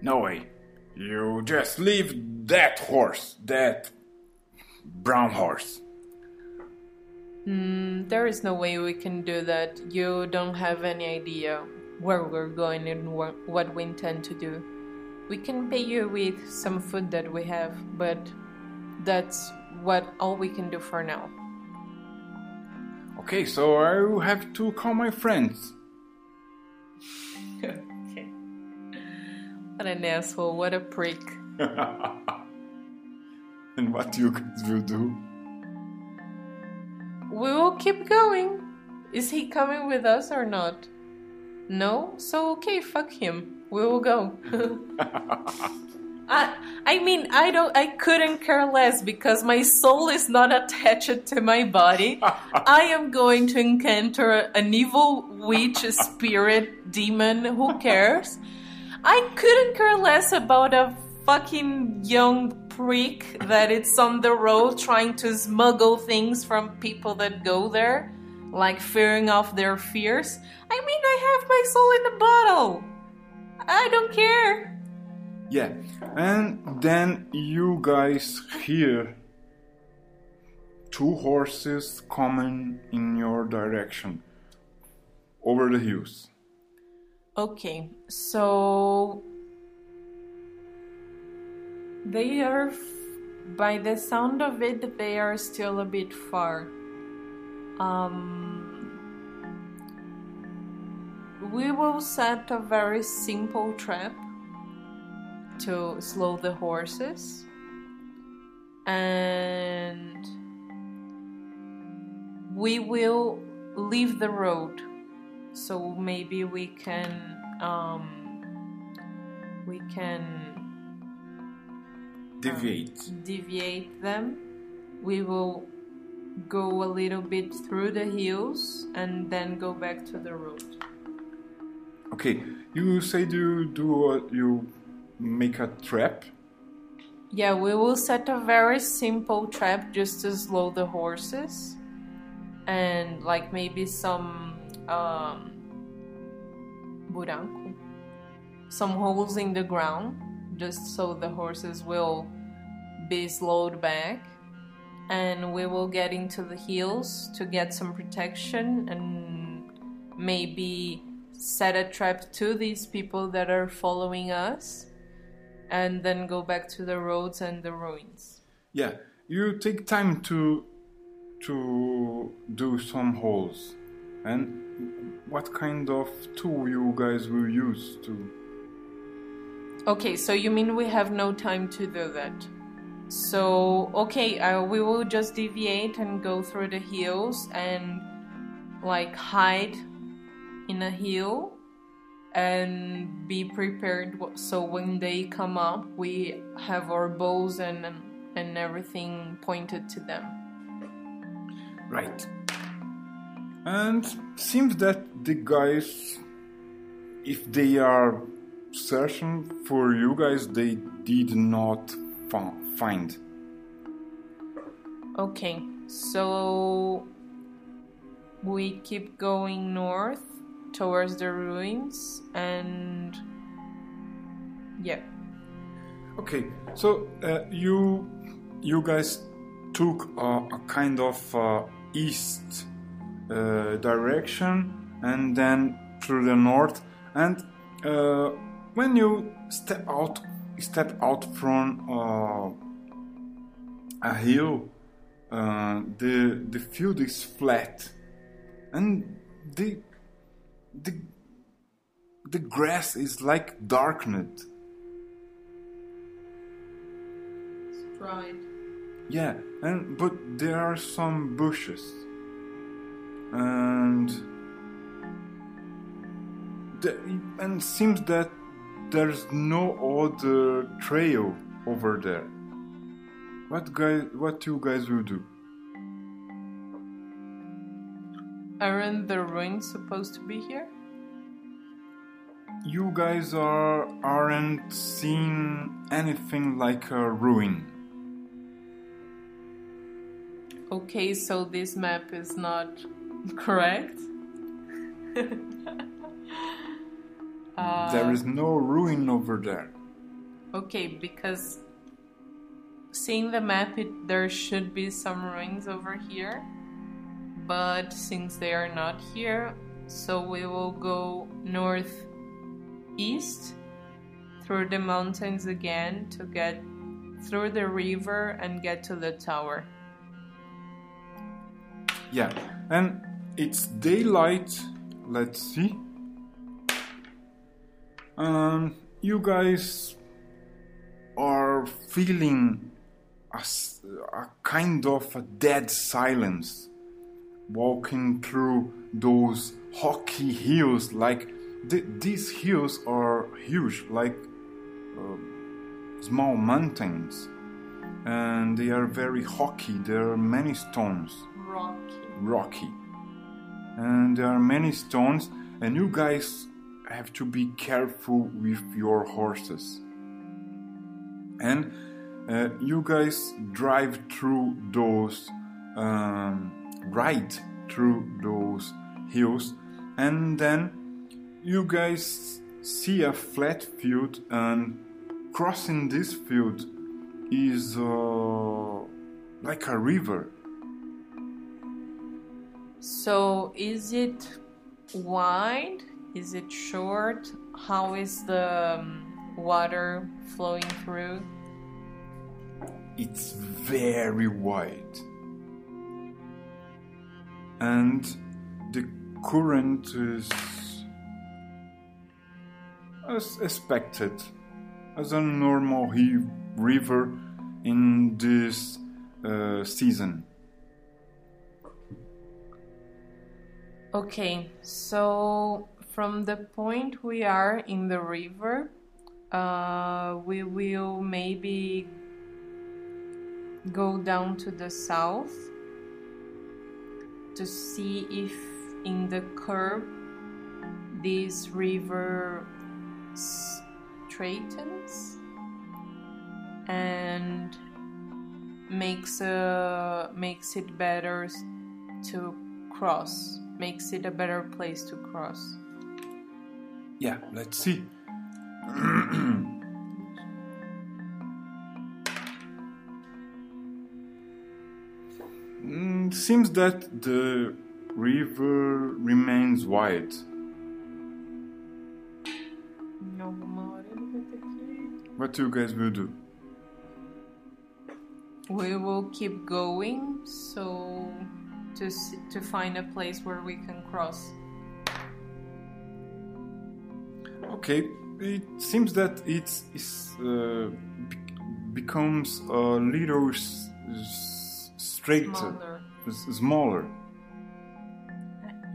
No way. You just leave that horse, that brown horse. Mm, there is no way we can do that. You don't have any idea where we're going and wha- what we intend to do. We can pay you with some food that we have, but that's what all we can do for now. Okay, so I will have to call my friends. What an asshole, what a prick. *laughs* and what you guys will do? We will keep going. Is he coming with us or not? No? So okay, fuck him. We will go. *laughs* I I mean I don't I couldn't care less because my soul is not attached to my body. *laughs* I am going to encounter an evil witch, spirit, demon, who cares? I couldn't care less about a fucking young prick that it's on the road trying to smuggle things from people that go there, like fearing off their fears. I mean, I have my soul in a bottle. I don't care. Yeah, and then you guys hear two horses coming in your direction over the hills. Okay, so they are, by the sound of it, they are still a bit far. Um, we will set a very simple trap to slow the horses, and we will leave the road so maybe we can um, we can Deviate. deviate them. We will go a little bit through the hills and then go back to the road. Okay, you said you do uh, you make a trap. Yeah, we will set a very simple trap just to slow the horses, and like maybe some um, some holes in the ground, just so the horses will be slowed back, and we will get into the hills to get some protection and maybe set a trap to these people that are following us and then go back to the roads and the ruins. Yeah, you take time to to do some holes. And what kind of tool you guys will use to? Okay, so you mean we have no time to do that? So, okay, uh, we will just deviate and go through the hills and like hide in a hill and be prepared so when they come up we have our bows and and everything pointed to them. Right. And seems that the guys, if they are searching for you guys, they did not fi- find. Okay, so we keep going north towards the ruins and yeah. Okay, so uh, you you guys took uh, a kind of uh, east uh, direction and then through the north, and uh, when you step out step out from uh, a hill, uh, the the field is flat, and the the the grass is like darkened. Right. Yeah, and but there are some bushes, and the, and seems that there's no other trail over there. What guys? What you guys will do? Aren't the ruins supposed to be here? You guys are aren't seeing anything like a ruin. Okay, so this map is not correct. *laughs* uh, there is no ruin over there. Okay, because seeing the map, it, there should be some ruins over here. But since they are not here, so we will go northeast through the mountains again to get through the river and get to the tower. Yeah, and it's daylight. Let's see. Um, you guys are feeling a kind of a dead silence walking through those hockey hills. Like th- these hills are huge, like uh, small mountains, and they are very hockey. There are many stones Rocky. rocky. And there are many stones, and you guys have to be careful with your horses. And uh, you guys drive through those, um, ride through those hills, and then you guys see a flat field, and crossing this field is uh, like a river. So is it wide? Is it short? How is the um, water flowing through? it's very wide and the current is as expected as a normal river in this uh, season Okay, so from the point we are in the river, uh, we will maybe go down to the south to see if in the curve this river straightens and makes a makes it better to cross makes it a better place to cross Yeah, let's see. Mm, Seems that the river remains wide. What you guys will do? we will keep going so to to find a place where we can cross Okay, it seems that it's, it's uh, becomes a little s- s- straighter, smaller s- smaller.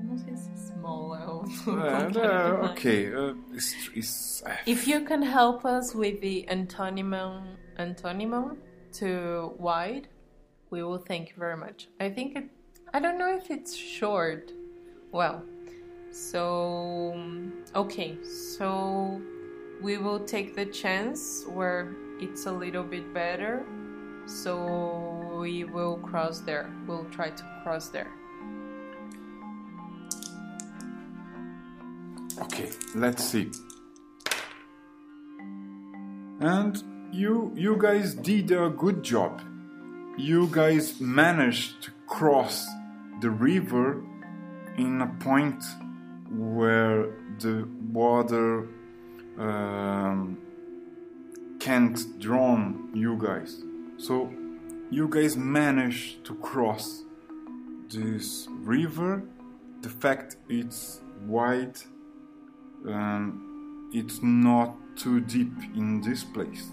não sei se é small é o Uh, *laughs* uh, okay, uh, it's, it's, uh, If you can help us with the antonymon antonymon to wide, we will thank you very much. I think it. I don't know if it's short. Well, so okay, so we will take the chance where it's a little bit better. So we will cross there. We'll try to cross there. Okay, let's see. And you you guys did a good job. You guys managed to cross the river in a point where the water um, can't drown you guys. So you guys managed to cross this river. The fact it's wide um, it's not too deep in this place.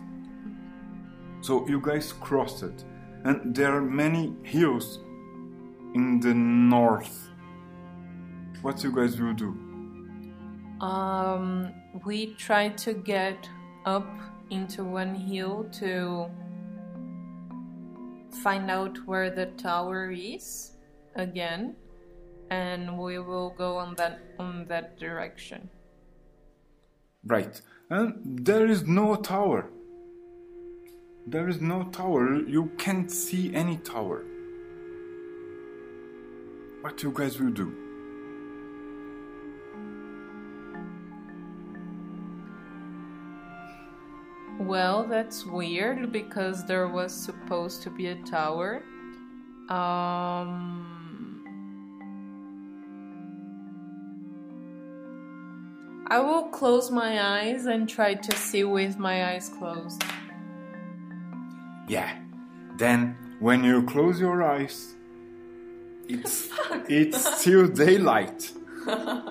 So you guys crossed it, and there are many hills in the north. What you guys will do? Um, we try to get up into one hill to find out where the tower is again, and we will go on that on that direction. Right, and there is no tower. There is no tower. You can't see any tower. What you guys will do? Well, that's weird because there was supposed to be a tower. Um, I will close my eyes and try to see with my eyes closed. Yeah. Then when you close your eyes, it's *laughs* it's still daylight.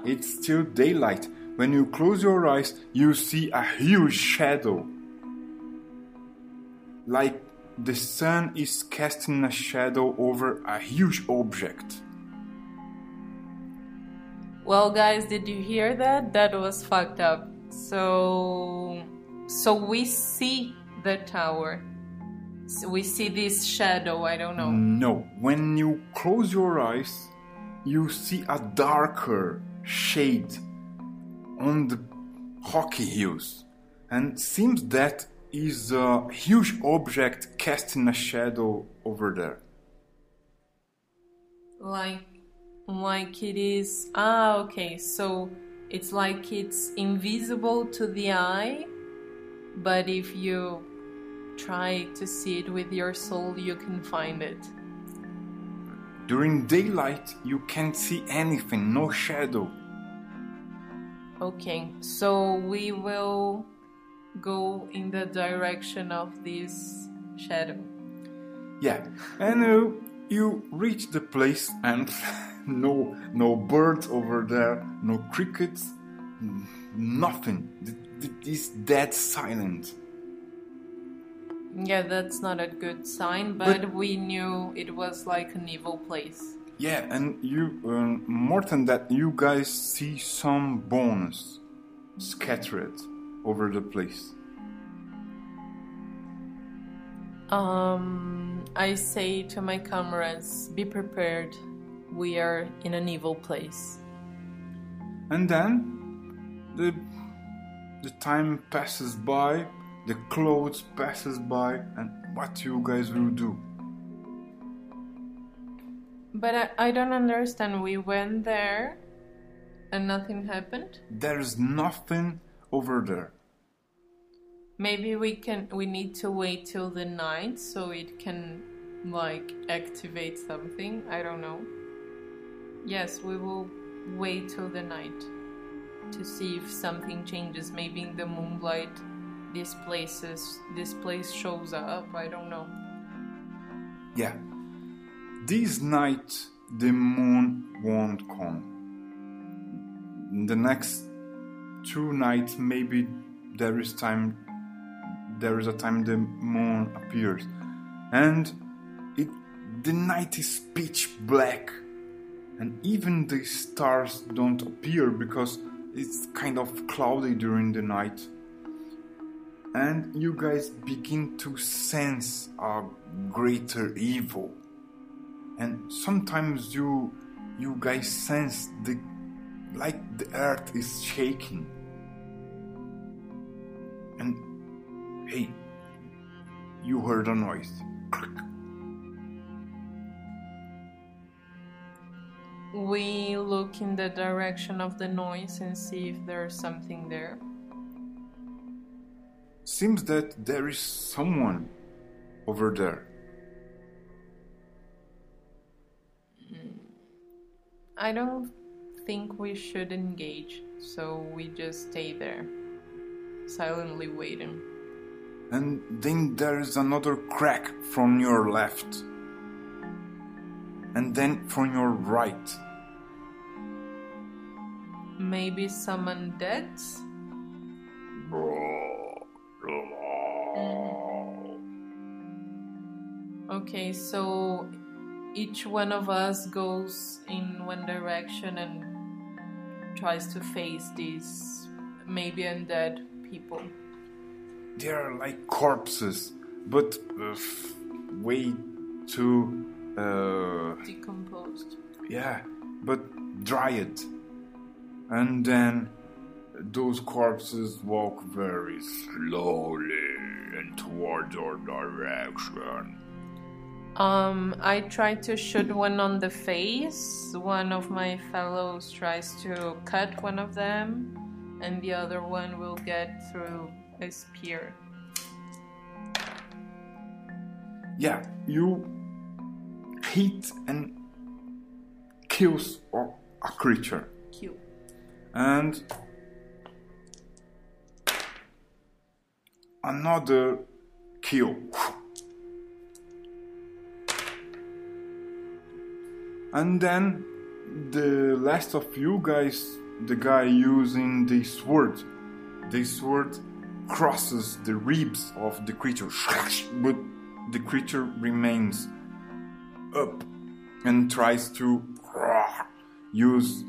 it's still daylight. When you close your eyes, you see a huge shadow. Like the sun is casting a shadow over a huge object. Well, guys, did you hear that? That was fucked up. So, so we see the tower. So we see this shadow. I don't know. No, when you close your eyes, you see a darker shade on the hockey hills, and seems that is a huge object casting a shadow over there. Like, like it is. Ah, okay. So it's like it's invisible to the eye, but if you try to see it with your soul, you can find it. During daylight, you can't see anything, no shadow. Okay, so we will go in the direction of this shadow. Yeah, and uh, you reach the place, and *laughs* no, no birds over there, no crickets, nothing. Th- th- It's dead silent. Yeah, that's not a good sign, but, we knew it was like an evil place. Yeah, and you, um, more than that, you guys see some bones scattered over the place. Um, I say to my comrades, be prepared. We are in an evil place. And then the the time passes by, the clothes passes by, and what you guys will do? But I, I don't understand. We went there and nothing happened? There's nothing over there. Maybe we can we need to wait till the night so it can like activate something. I don't know. Yes, we will wait till the night to see if something changes. Maybe in the moonlight this places this place shows up. I don't know. Yeah. This night the moon won't come. The next two nights maybe there is time there is a time the moon appears and it the night is pitch black and even the stars don't appear because it's kind of cloudy during the night and you guys begin to sense a greater evil. And sometimes you you guys sense the like the earth is shaking. And hey you heard a noise. We look in the direction of the noise and see if there's something there. Seems that there is someone over there. Hmm. I don't think we should engage, so we just stay there, silently waiting. and then there is another crack from your left. And then from your right. Maybe someone dead? Okay, so each one of us goes in one direction and tries to face these maybe undead people. they are like corpses but uh, way too uh, Decomposed. Yeah, but dried. And then those corpses walk very slowly and towards our direction. Um, I try to shoot one on the face. One of my fellows tries to cut one of them, and the other one will get through a spear. Yeah, you hit and kills a creature. Cute. And another kill. And then the last of you guys, the guy using the sword, the sword crosses the ribs of the creature, *laughs* but the creature remains up and tries to *laughs* use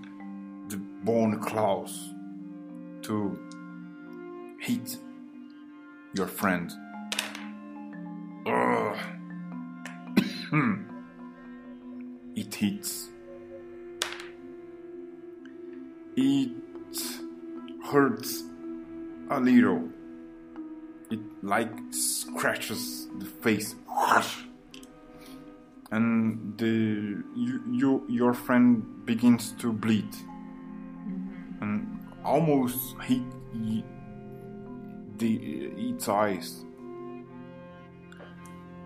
the bone claws to hit your friend. Ugh. *clears throat* it hits. It hurts a little. It like scratches the face. And the you, you your friend begins to bleed mm-hmm. and almost hit y- the its eyes.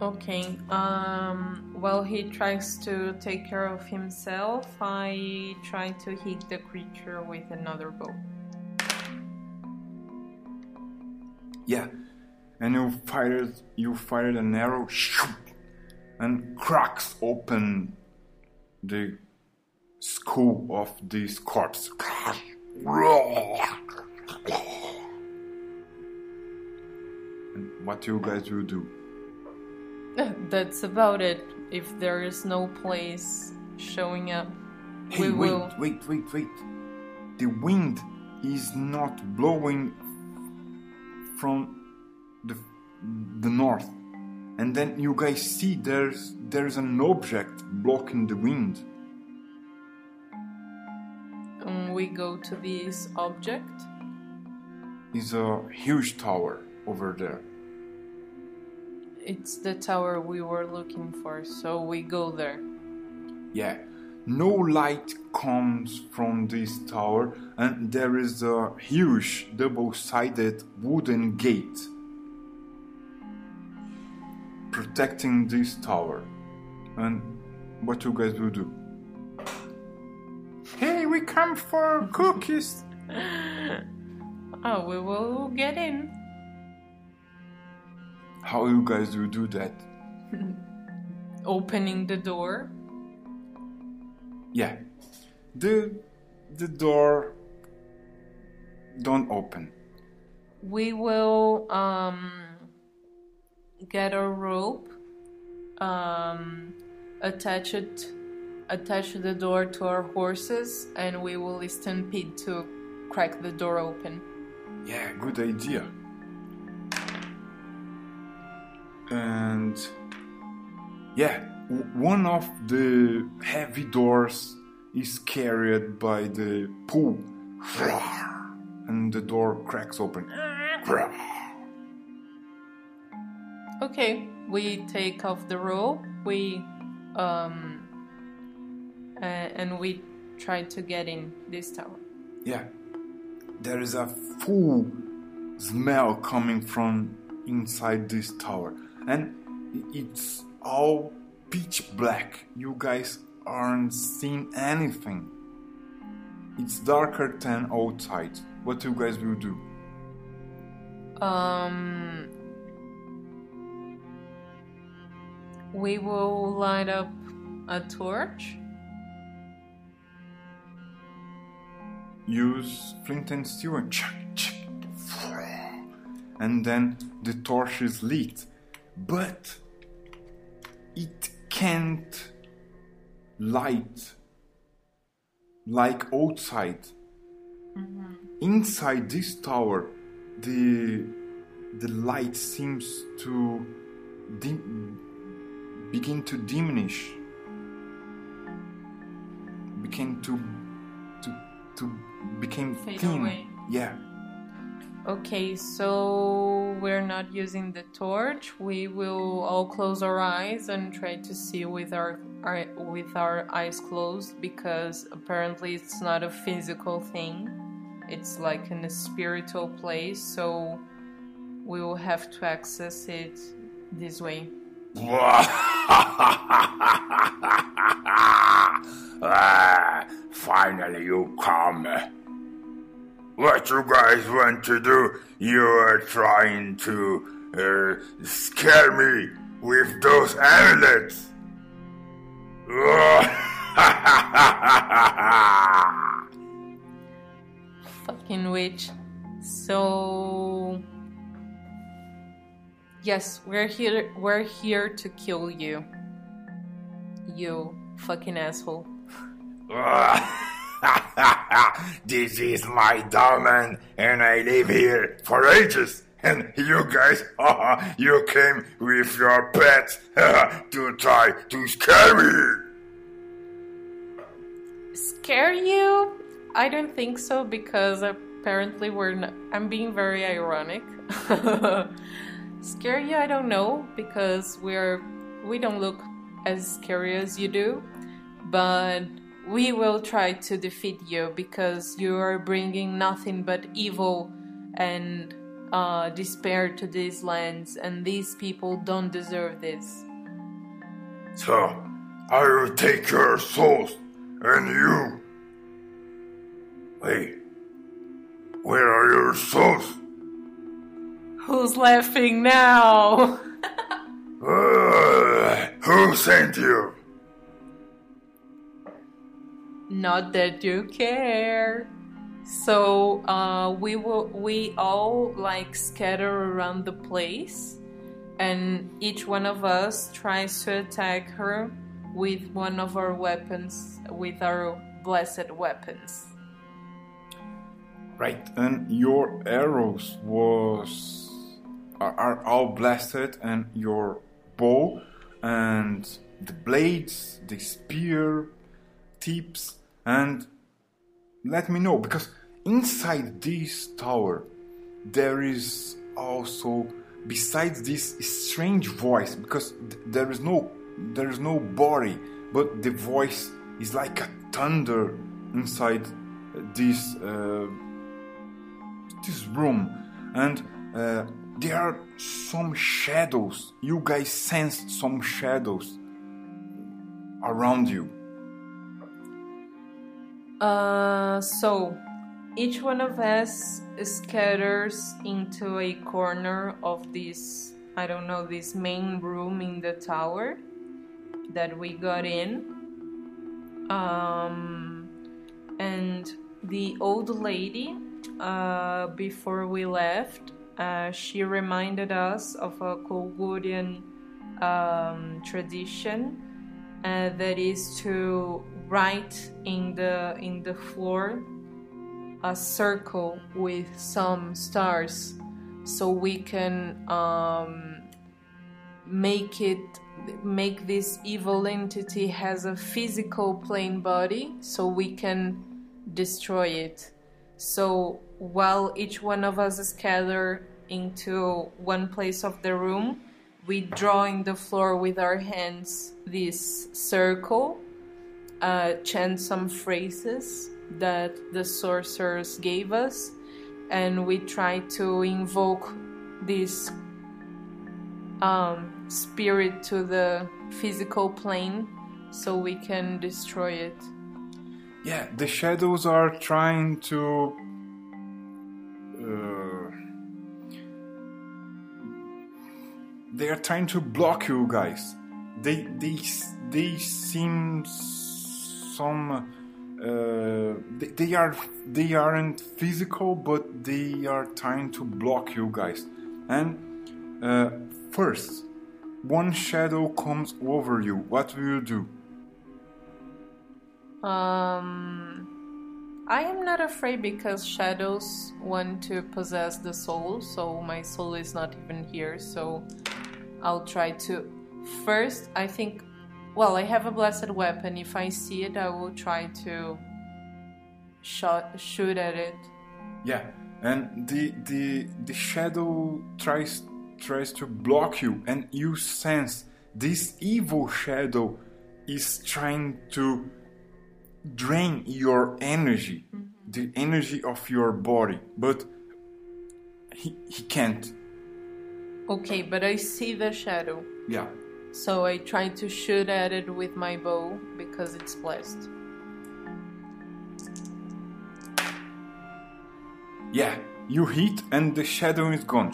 Okay. Um, while he tries to take care of himself, I try to hit the creature with another bow. Yeah, and you fired you fired an arrow, and cracks open the skull of this corpse. What you guys will do? *laughs* That's about it. If there is no place showing up, Hey, we wait, will. wait, wait, wait. The wind is not blowing from the the north. and then you guys see there's there's an object blocking the wind. And we go to this object. Is a huge tower over there. It's the tower we were looking for, so we go there. Yeah, no light comes from this tower, and there is a huge double-sided wooden gate protecting this tower. And what you guys will do? Hey, we come for cookies. *laughs* Oh, we will get in. How you guys will do that? *laughs* Opening the door. Yeah, the the door don't open. We will um, get a rope, um, attach it, attach the door to our horses, and we will stampede to crack the door open. Yeah, good idea. And yeah, one of the heavy doors is carried by the pull, and the door cracks open. Okay, we take off the rope. We um, uh, and we try to get in this tower. Yeah, there is a full smell coming from inside this tower, and it's all pitch black. You guys aren't seeing anything. It's darker than outside. What you guys will do? Um, we will light up a torch. Use flint and steel and and then the torch is lit, but it can't light like outside. Mm-hmm. Inside this tower, the the light seems to dim, begin to diminish, begin to to to became Fade thin. away. Yeah. Okay, so we're not using the torch. We will all close our eyes and try to see with our, our with our eyes closed because apparently it's not a physical thing. It's like in a spiritual place, so we will have to access it this way. *laughs* ah, finally you come. What you guys want to do? You are trying to uh, scare me with those amulets. *laughs* *laughs* Fucking witch. So Yes, we're here we're here to kill you. You fucking asshole. *laughs* *laughs* this is my domain, and I live here for ages. And you guys, *laughs* you came with your pets *laughs* to try to scare me. Scare you? I don't think so because apparently we're I'm being very ironic. Scare you? I don't know because we're we don't look as scary as you do, but we will try to defeat you because you are bringing nothing but evil and uh, despair to these lands, and these people don't deserve this. So, I will take your souls, and you. Wait, where are your souls? Who's laughing now? *laughs* Uh, who sent you? Not that you care. So uh, we will we all like scatter around the place, and each one of us tries to attack her with one of our weapons, with our blessed weapons. Right, and your arrows was are, are all blasted, and your bow and the blades, the spear tips, and let me know because inside this tower there is also besides this strange voice because th- there is no there is no body but the voice is like a thunder inside this uh, this room. And uh, there are some shadows. You guys sense some shadows around you Uh, so each one of us scatters into a corner of this, I don't know, this main room in the tower that we got in. Um, and the old lady, uh, before we left, uh, she reminded us of a Kulgurian um, tradition uh, that is to write in the in the floor a circle with some stars so we can um, make it make this evil entity has a physical plane body so we can destroy it. So while each one of us scatter into one place of the room we draw in the floor with our hands this circle uh, chant some phrases that the sorcerers gave us, and we try to invoke this um, spirit to the physical plane so we can destroy it. Yeah, the shadows are trying to. Uh, they are trying to block you guys. They they they seem some. Uh, they, they are they aren't physical, but they are trying to block you guys. And uh, first, one shadow comes over you. What will you do? Um, I am not afraid because shadows want to possess the soul, so my soul is not even here. So I'll try to. First, I think. Well, I have a blessed weapon. If I see it, I will try to shot, shoot at it. Yeah, and the the the shadow tries tries to block you, and you sense this evil shadow is trying to drain your energy, mm-hmm. the energy of your body, but he he can't. Okay, but I see the shadow. Yeah, So I try to shoot at it with my bow because it's blessed. yeah. You hit, and the shadow is gone.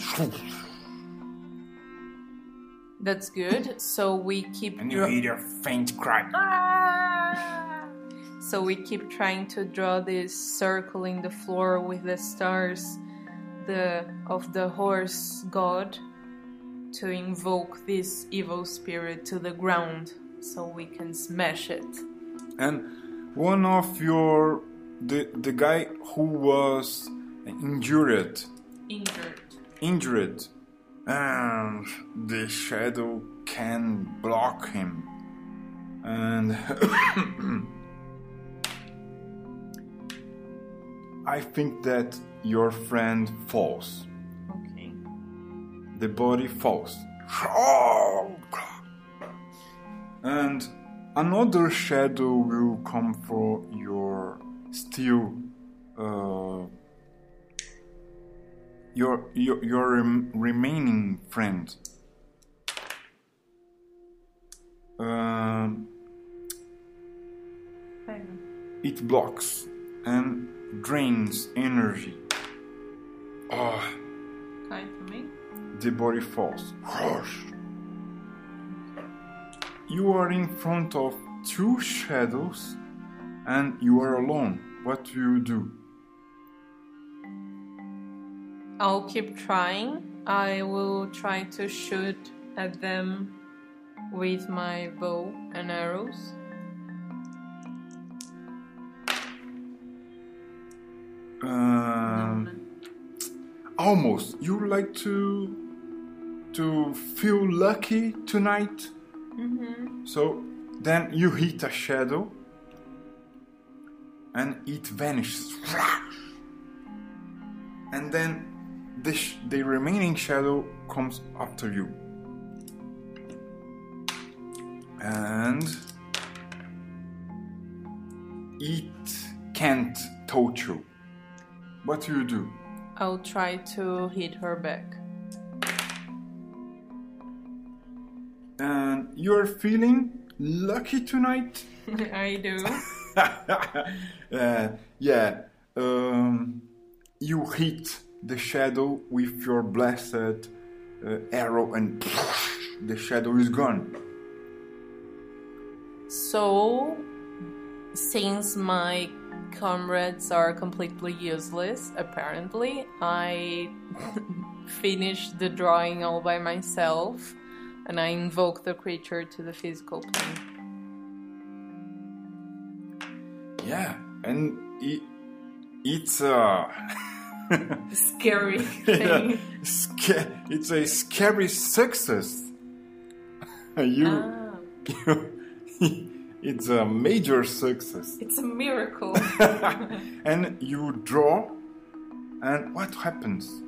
That's good. So we keep And you hear a faint cry. Ah! so we keep trying to draw this circle in the floor with the stars the of the horse god to invoke this evil spirit to the ground so we can smash it. and one of your the the guy who was injured Injured. injured and the shadow can block him and *coughs* i think that your friend falls. The body falls. And another shadow will come for your still uh, your your, your rem- remaining friend. Um, it blocks and drains energy. Oh, Kind for me. The body falls. You are in front of two shadows and you are alone. What do you do? I'll keep trying. I will try to shoot at them with my bow and arrows. Um, almost. You like to to feel lucky tonight. Mm-hmm. So then you hit a shadow and it vanishes. And then the, sh- the remaining shadow comes after you. And it can't touch you. What do you do? I'll try to hit her back. You're feeling lucky tonight? *laughs* I do. *laughs* uh, yeah, um, you hit the shadow with your blessed uh, arrow, and *laughs* the shadow is gone. So, since my comrades are completely useless, apparently, I finished the drawing all by myself and I invoke the creature to the physical plane. Yeah, and it, it's a *laughs* Scary yeah, thing. sca- it's a scary success. *laughs* you, Ah, *laughs* it's a major success. it's a miracle. and you draw, and what happens?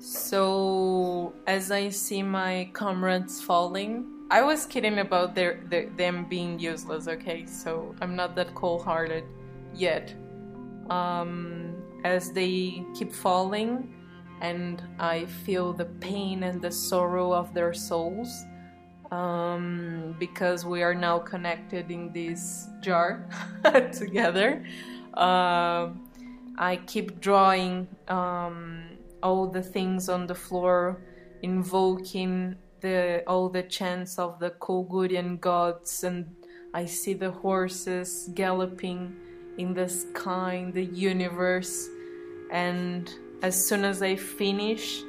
So, as I see my comrades falling, I was kidding about their, their them being useless. Okay, so I'm not that cold-hearted yet. Um, as they keep falling, and I feel the pain and the sorrow of their souls, um, because we are now connected in this jar *laughs* together. Um I keep drawing um, all the things on the floor, invoking the all the chants of the Kulgurian gods, and I see the horses galloping in the sky, in the universe, and as soon as I finish,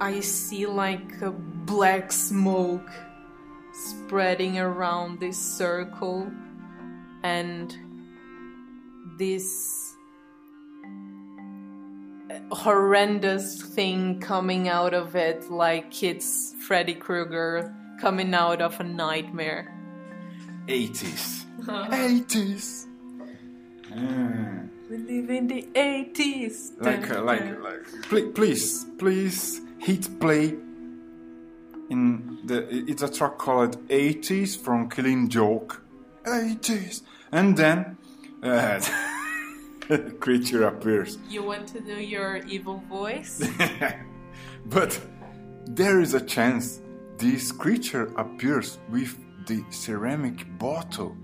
I see like a black smoke spreading around this circle, and this horrendous thing coming out of it like it's Freddy Krueger coming out of a nightmare. 80s. 80s. Ah. We live in the 80s. like, uh, like, like, please, please, please hit play. In the, it's a track called 80s from Killing Joke. 80s, and then uh, *laughs* *laughs* creature appears. You want to do your evil voice? *laughs* but there is a chance this creature appears with the ceramic bottle.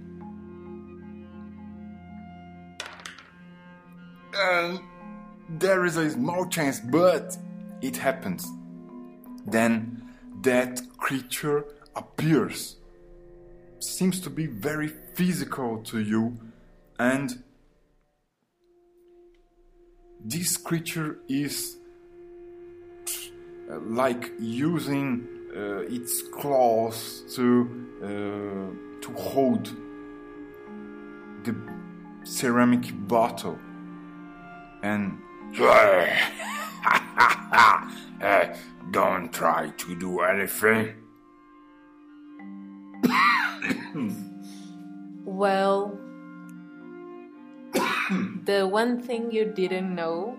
And there is a small chance, but it happens. Then that creature appears. Seems to be very physical to you, and this creature is uh, like using uh, its claws to uh, to hold the ceramic bottle and *laughs* Uh, don't try to do anything. The one thing you didn't know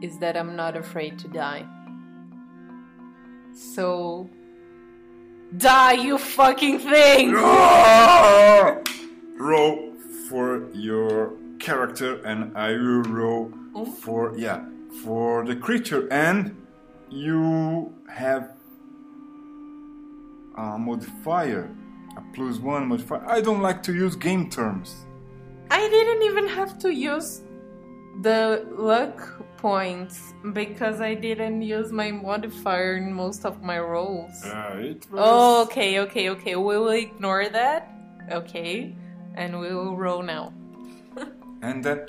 is that I'm not afraid to die. So, die, you fucking thing! *laughs* roll for your character and I will roll oh. for yeah for the creature and you have a modifier a plus one modifier I don't like to use game terms I didn't even have to use the luck points because I didn't use my modifier in most of my rolls. uh, was Oh, okay, okay, okay. We will ignore that. Okay. And we will roll now. *laughs* and then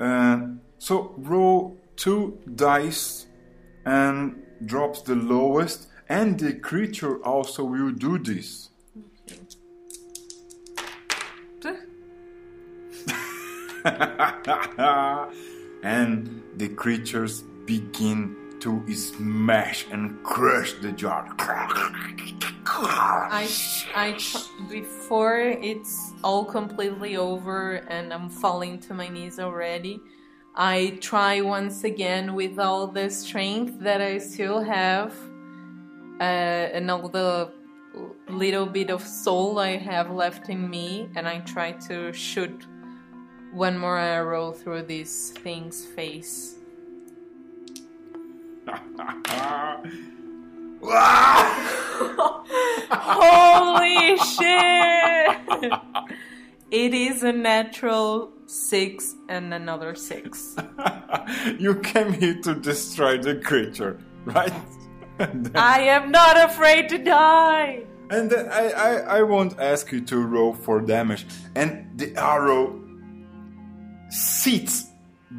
uh, so roll two dice and drops the lowest and the creature also will do this *laughs* and the creatures begin to smash and crush the jar. I, I before it's all completely over and I'm falling to my knees already. I try once again with all the strength that I still have uh, and all the little bit of soul I have left in me, and I try to shoot one more arrow through this thing's face. *laughs* Holy shit! It is a natural six and another six. *laughs* you came here to destroy the creature, right? I am not afraid to die! And I, I, I won't ask you to roll for damage. And the arrow sits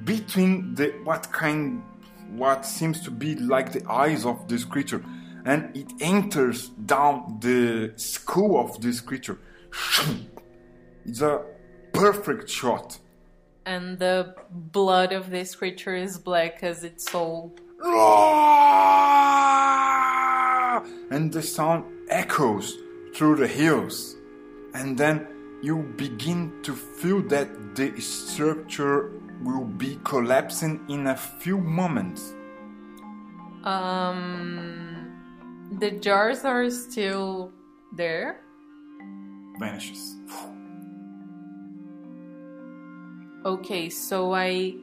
between the what kind what seems to be like the eyes of this creature and it enters down the skull of this creature. It's a perfect shot. And the blood of this creature is black as its soul. And the sound echoes through the hills. And then you begin to feel that the structure will be collapsing in a few moments. Um, the jars are still there. Vanishes. Okay, so I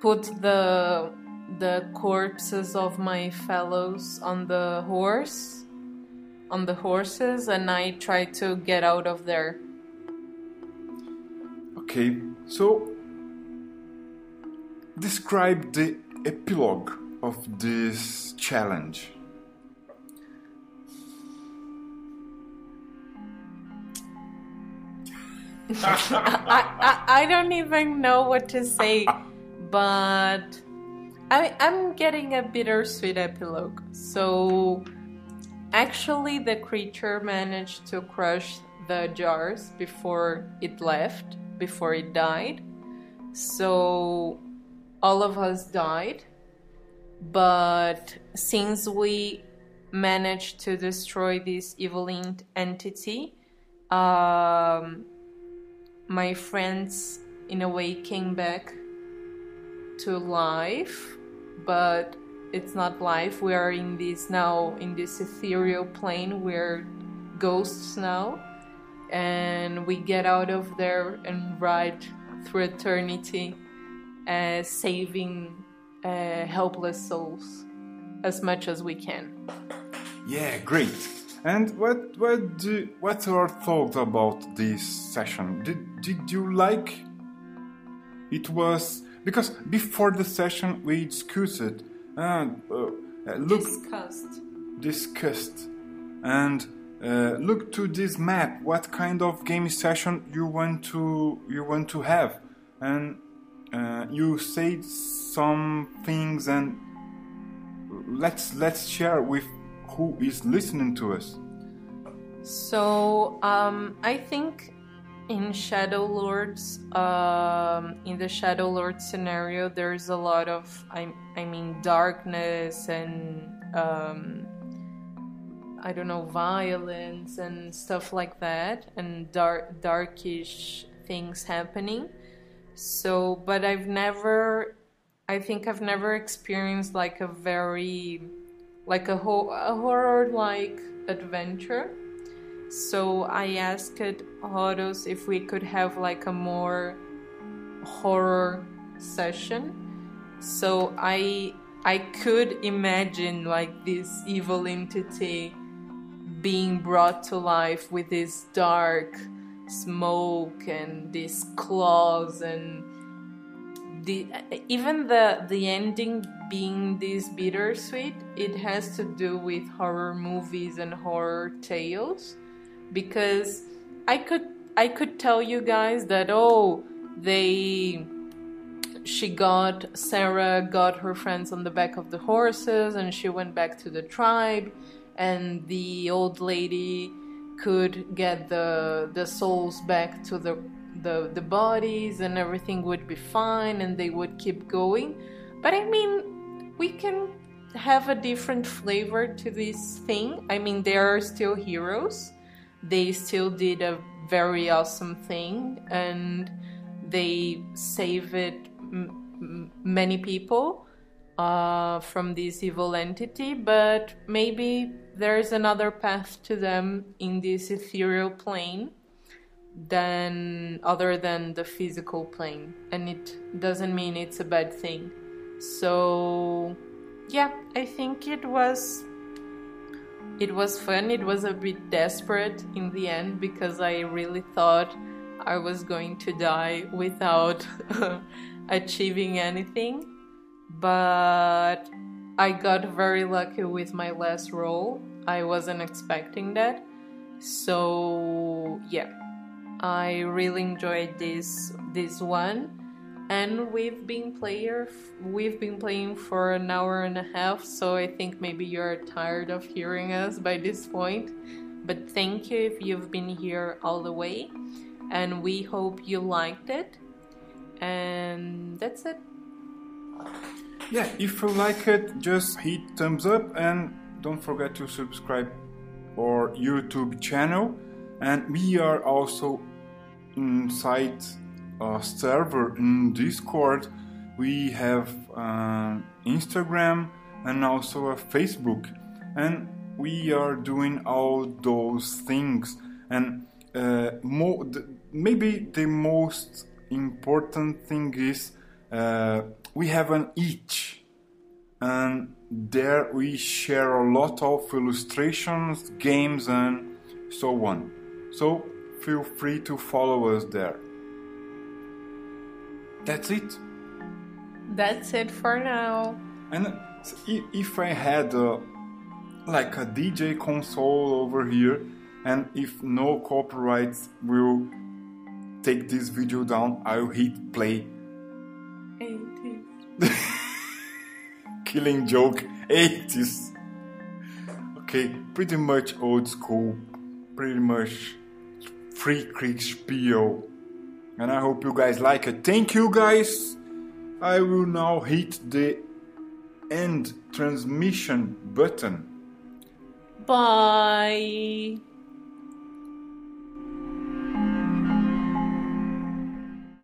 put the the corpses of my fellows on the horse on the horses and I try to get out of there. Okay, so describe the epilogue of this challenge. *laughs* I, I I don't even know what to say, but I I'm getting a bittersweet epilogue. So actually the creature managed to crush the jars before it left, before it died. So all of us died. But since we managed to destroy this evil entity, um, my friends in a way came back to life but it's not life we are in this now in this ethereal plane we're ghosts now and we get out of there and ride through eternity uh, saving uh, helpless souls as much as we can Yeah, great. And what what do, what's your thoughts about this session? Did did you like? It was because before the session we discussed and uh, uh, look discussed discussed and uh, look to this map. What kind of game session you want to you want to have? And uh, you said some things and let's let's share with who is listening to us. So um, I think in Shadow Lords, um, in the Shadow Lord scenario, there's a lot of I, I mean darkness and um, I don't know violence and stuff like that, and dark darkish things happening. So, but I've never, I think I've never experienced like a very, like a, ho- a horror like adventure. So I asked Horus if we could have like a more horror session. So I I could imagine like this evil entity being brought to life with this dark smoke and these claws and the even the the ending being this bittersweet it has to do with horror movies and horror tales. Because I could I could tell you guys that oh they she got Sarah got her friends on the back of the horses and she went back to the tribe and the old lady could get the the souls back to the the, the bodies and everything would be fine and they would keep going but I mean we can have a different flavor to this thing. I mean, they are still heroes. They still did a very awesome thing and they saved m- m- many people uh, from this evil entity, but maybe there's another path to them in this ethereal plane than other than the physical plane. And it doesn't mean it's a bad thing. So yeah i think it was it was fun. It was a bit desperate in the end because i really thought i was going to die without *laughs* achieving anything but i got very lucky with my last roll i wasn't expecting that so yeah I really enjoyed this this one, and we've been player we've been playing for an hour and a half. So I think maybe you're tired of hearing us by this point. But thank you if you've been here all the way, and we hope you liked it. And that's it. Yeah, if you like it, just hit thumbs up and don't forget to subscribe our YouTube channel. And we are also inside a server in Discord, we have uh, Instagram and also a Facebook, and we are doing all those things. And uh, th- maybe the most important thing is uh, we have an itch, and there we share a lot of illustrations, games, and so on. So feel free to follow us there. That's it. That's it for now. And if I had a, like a DJ console over here, and if no copyrights will take this video down, I'll hit play. 80s. *laughs* Killing joke 80s. Okay, pretty much old school, pretty much free Kriegspiel. And I hope you guys like it. Thank you guys. I will now hit the end transmission button. Bye.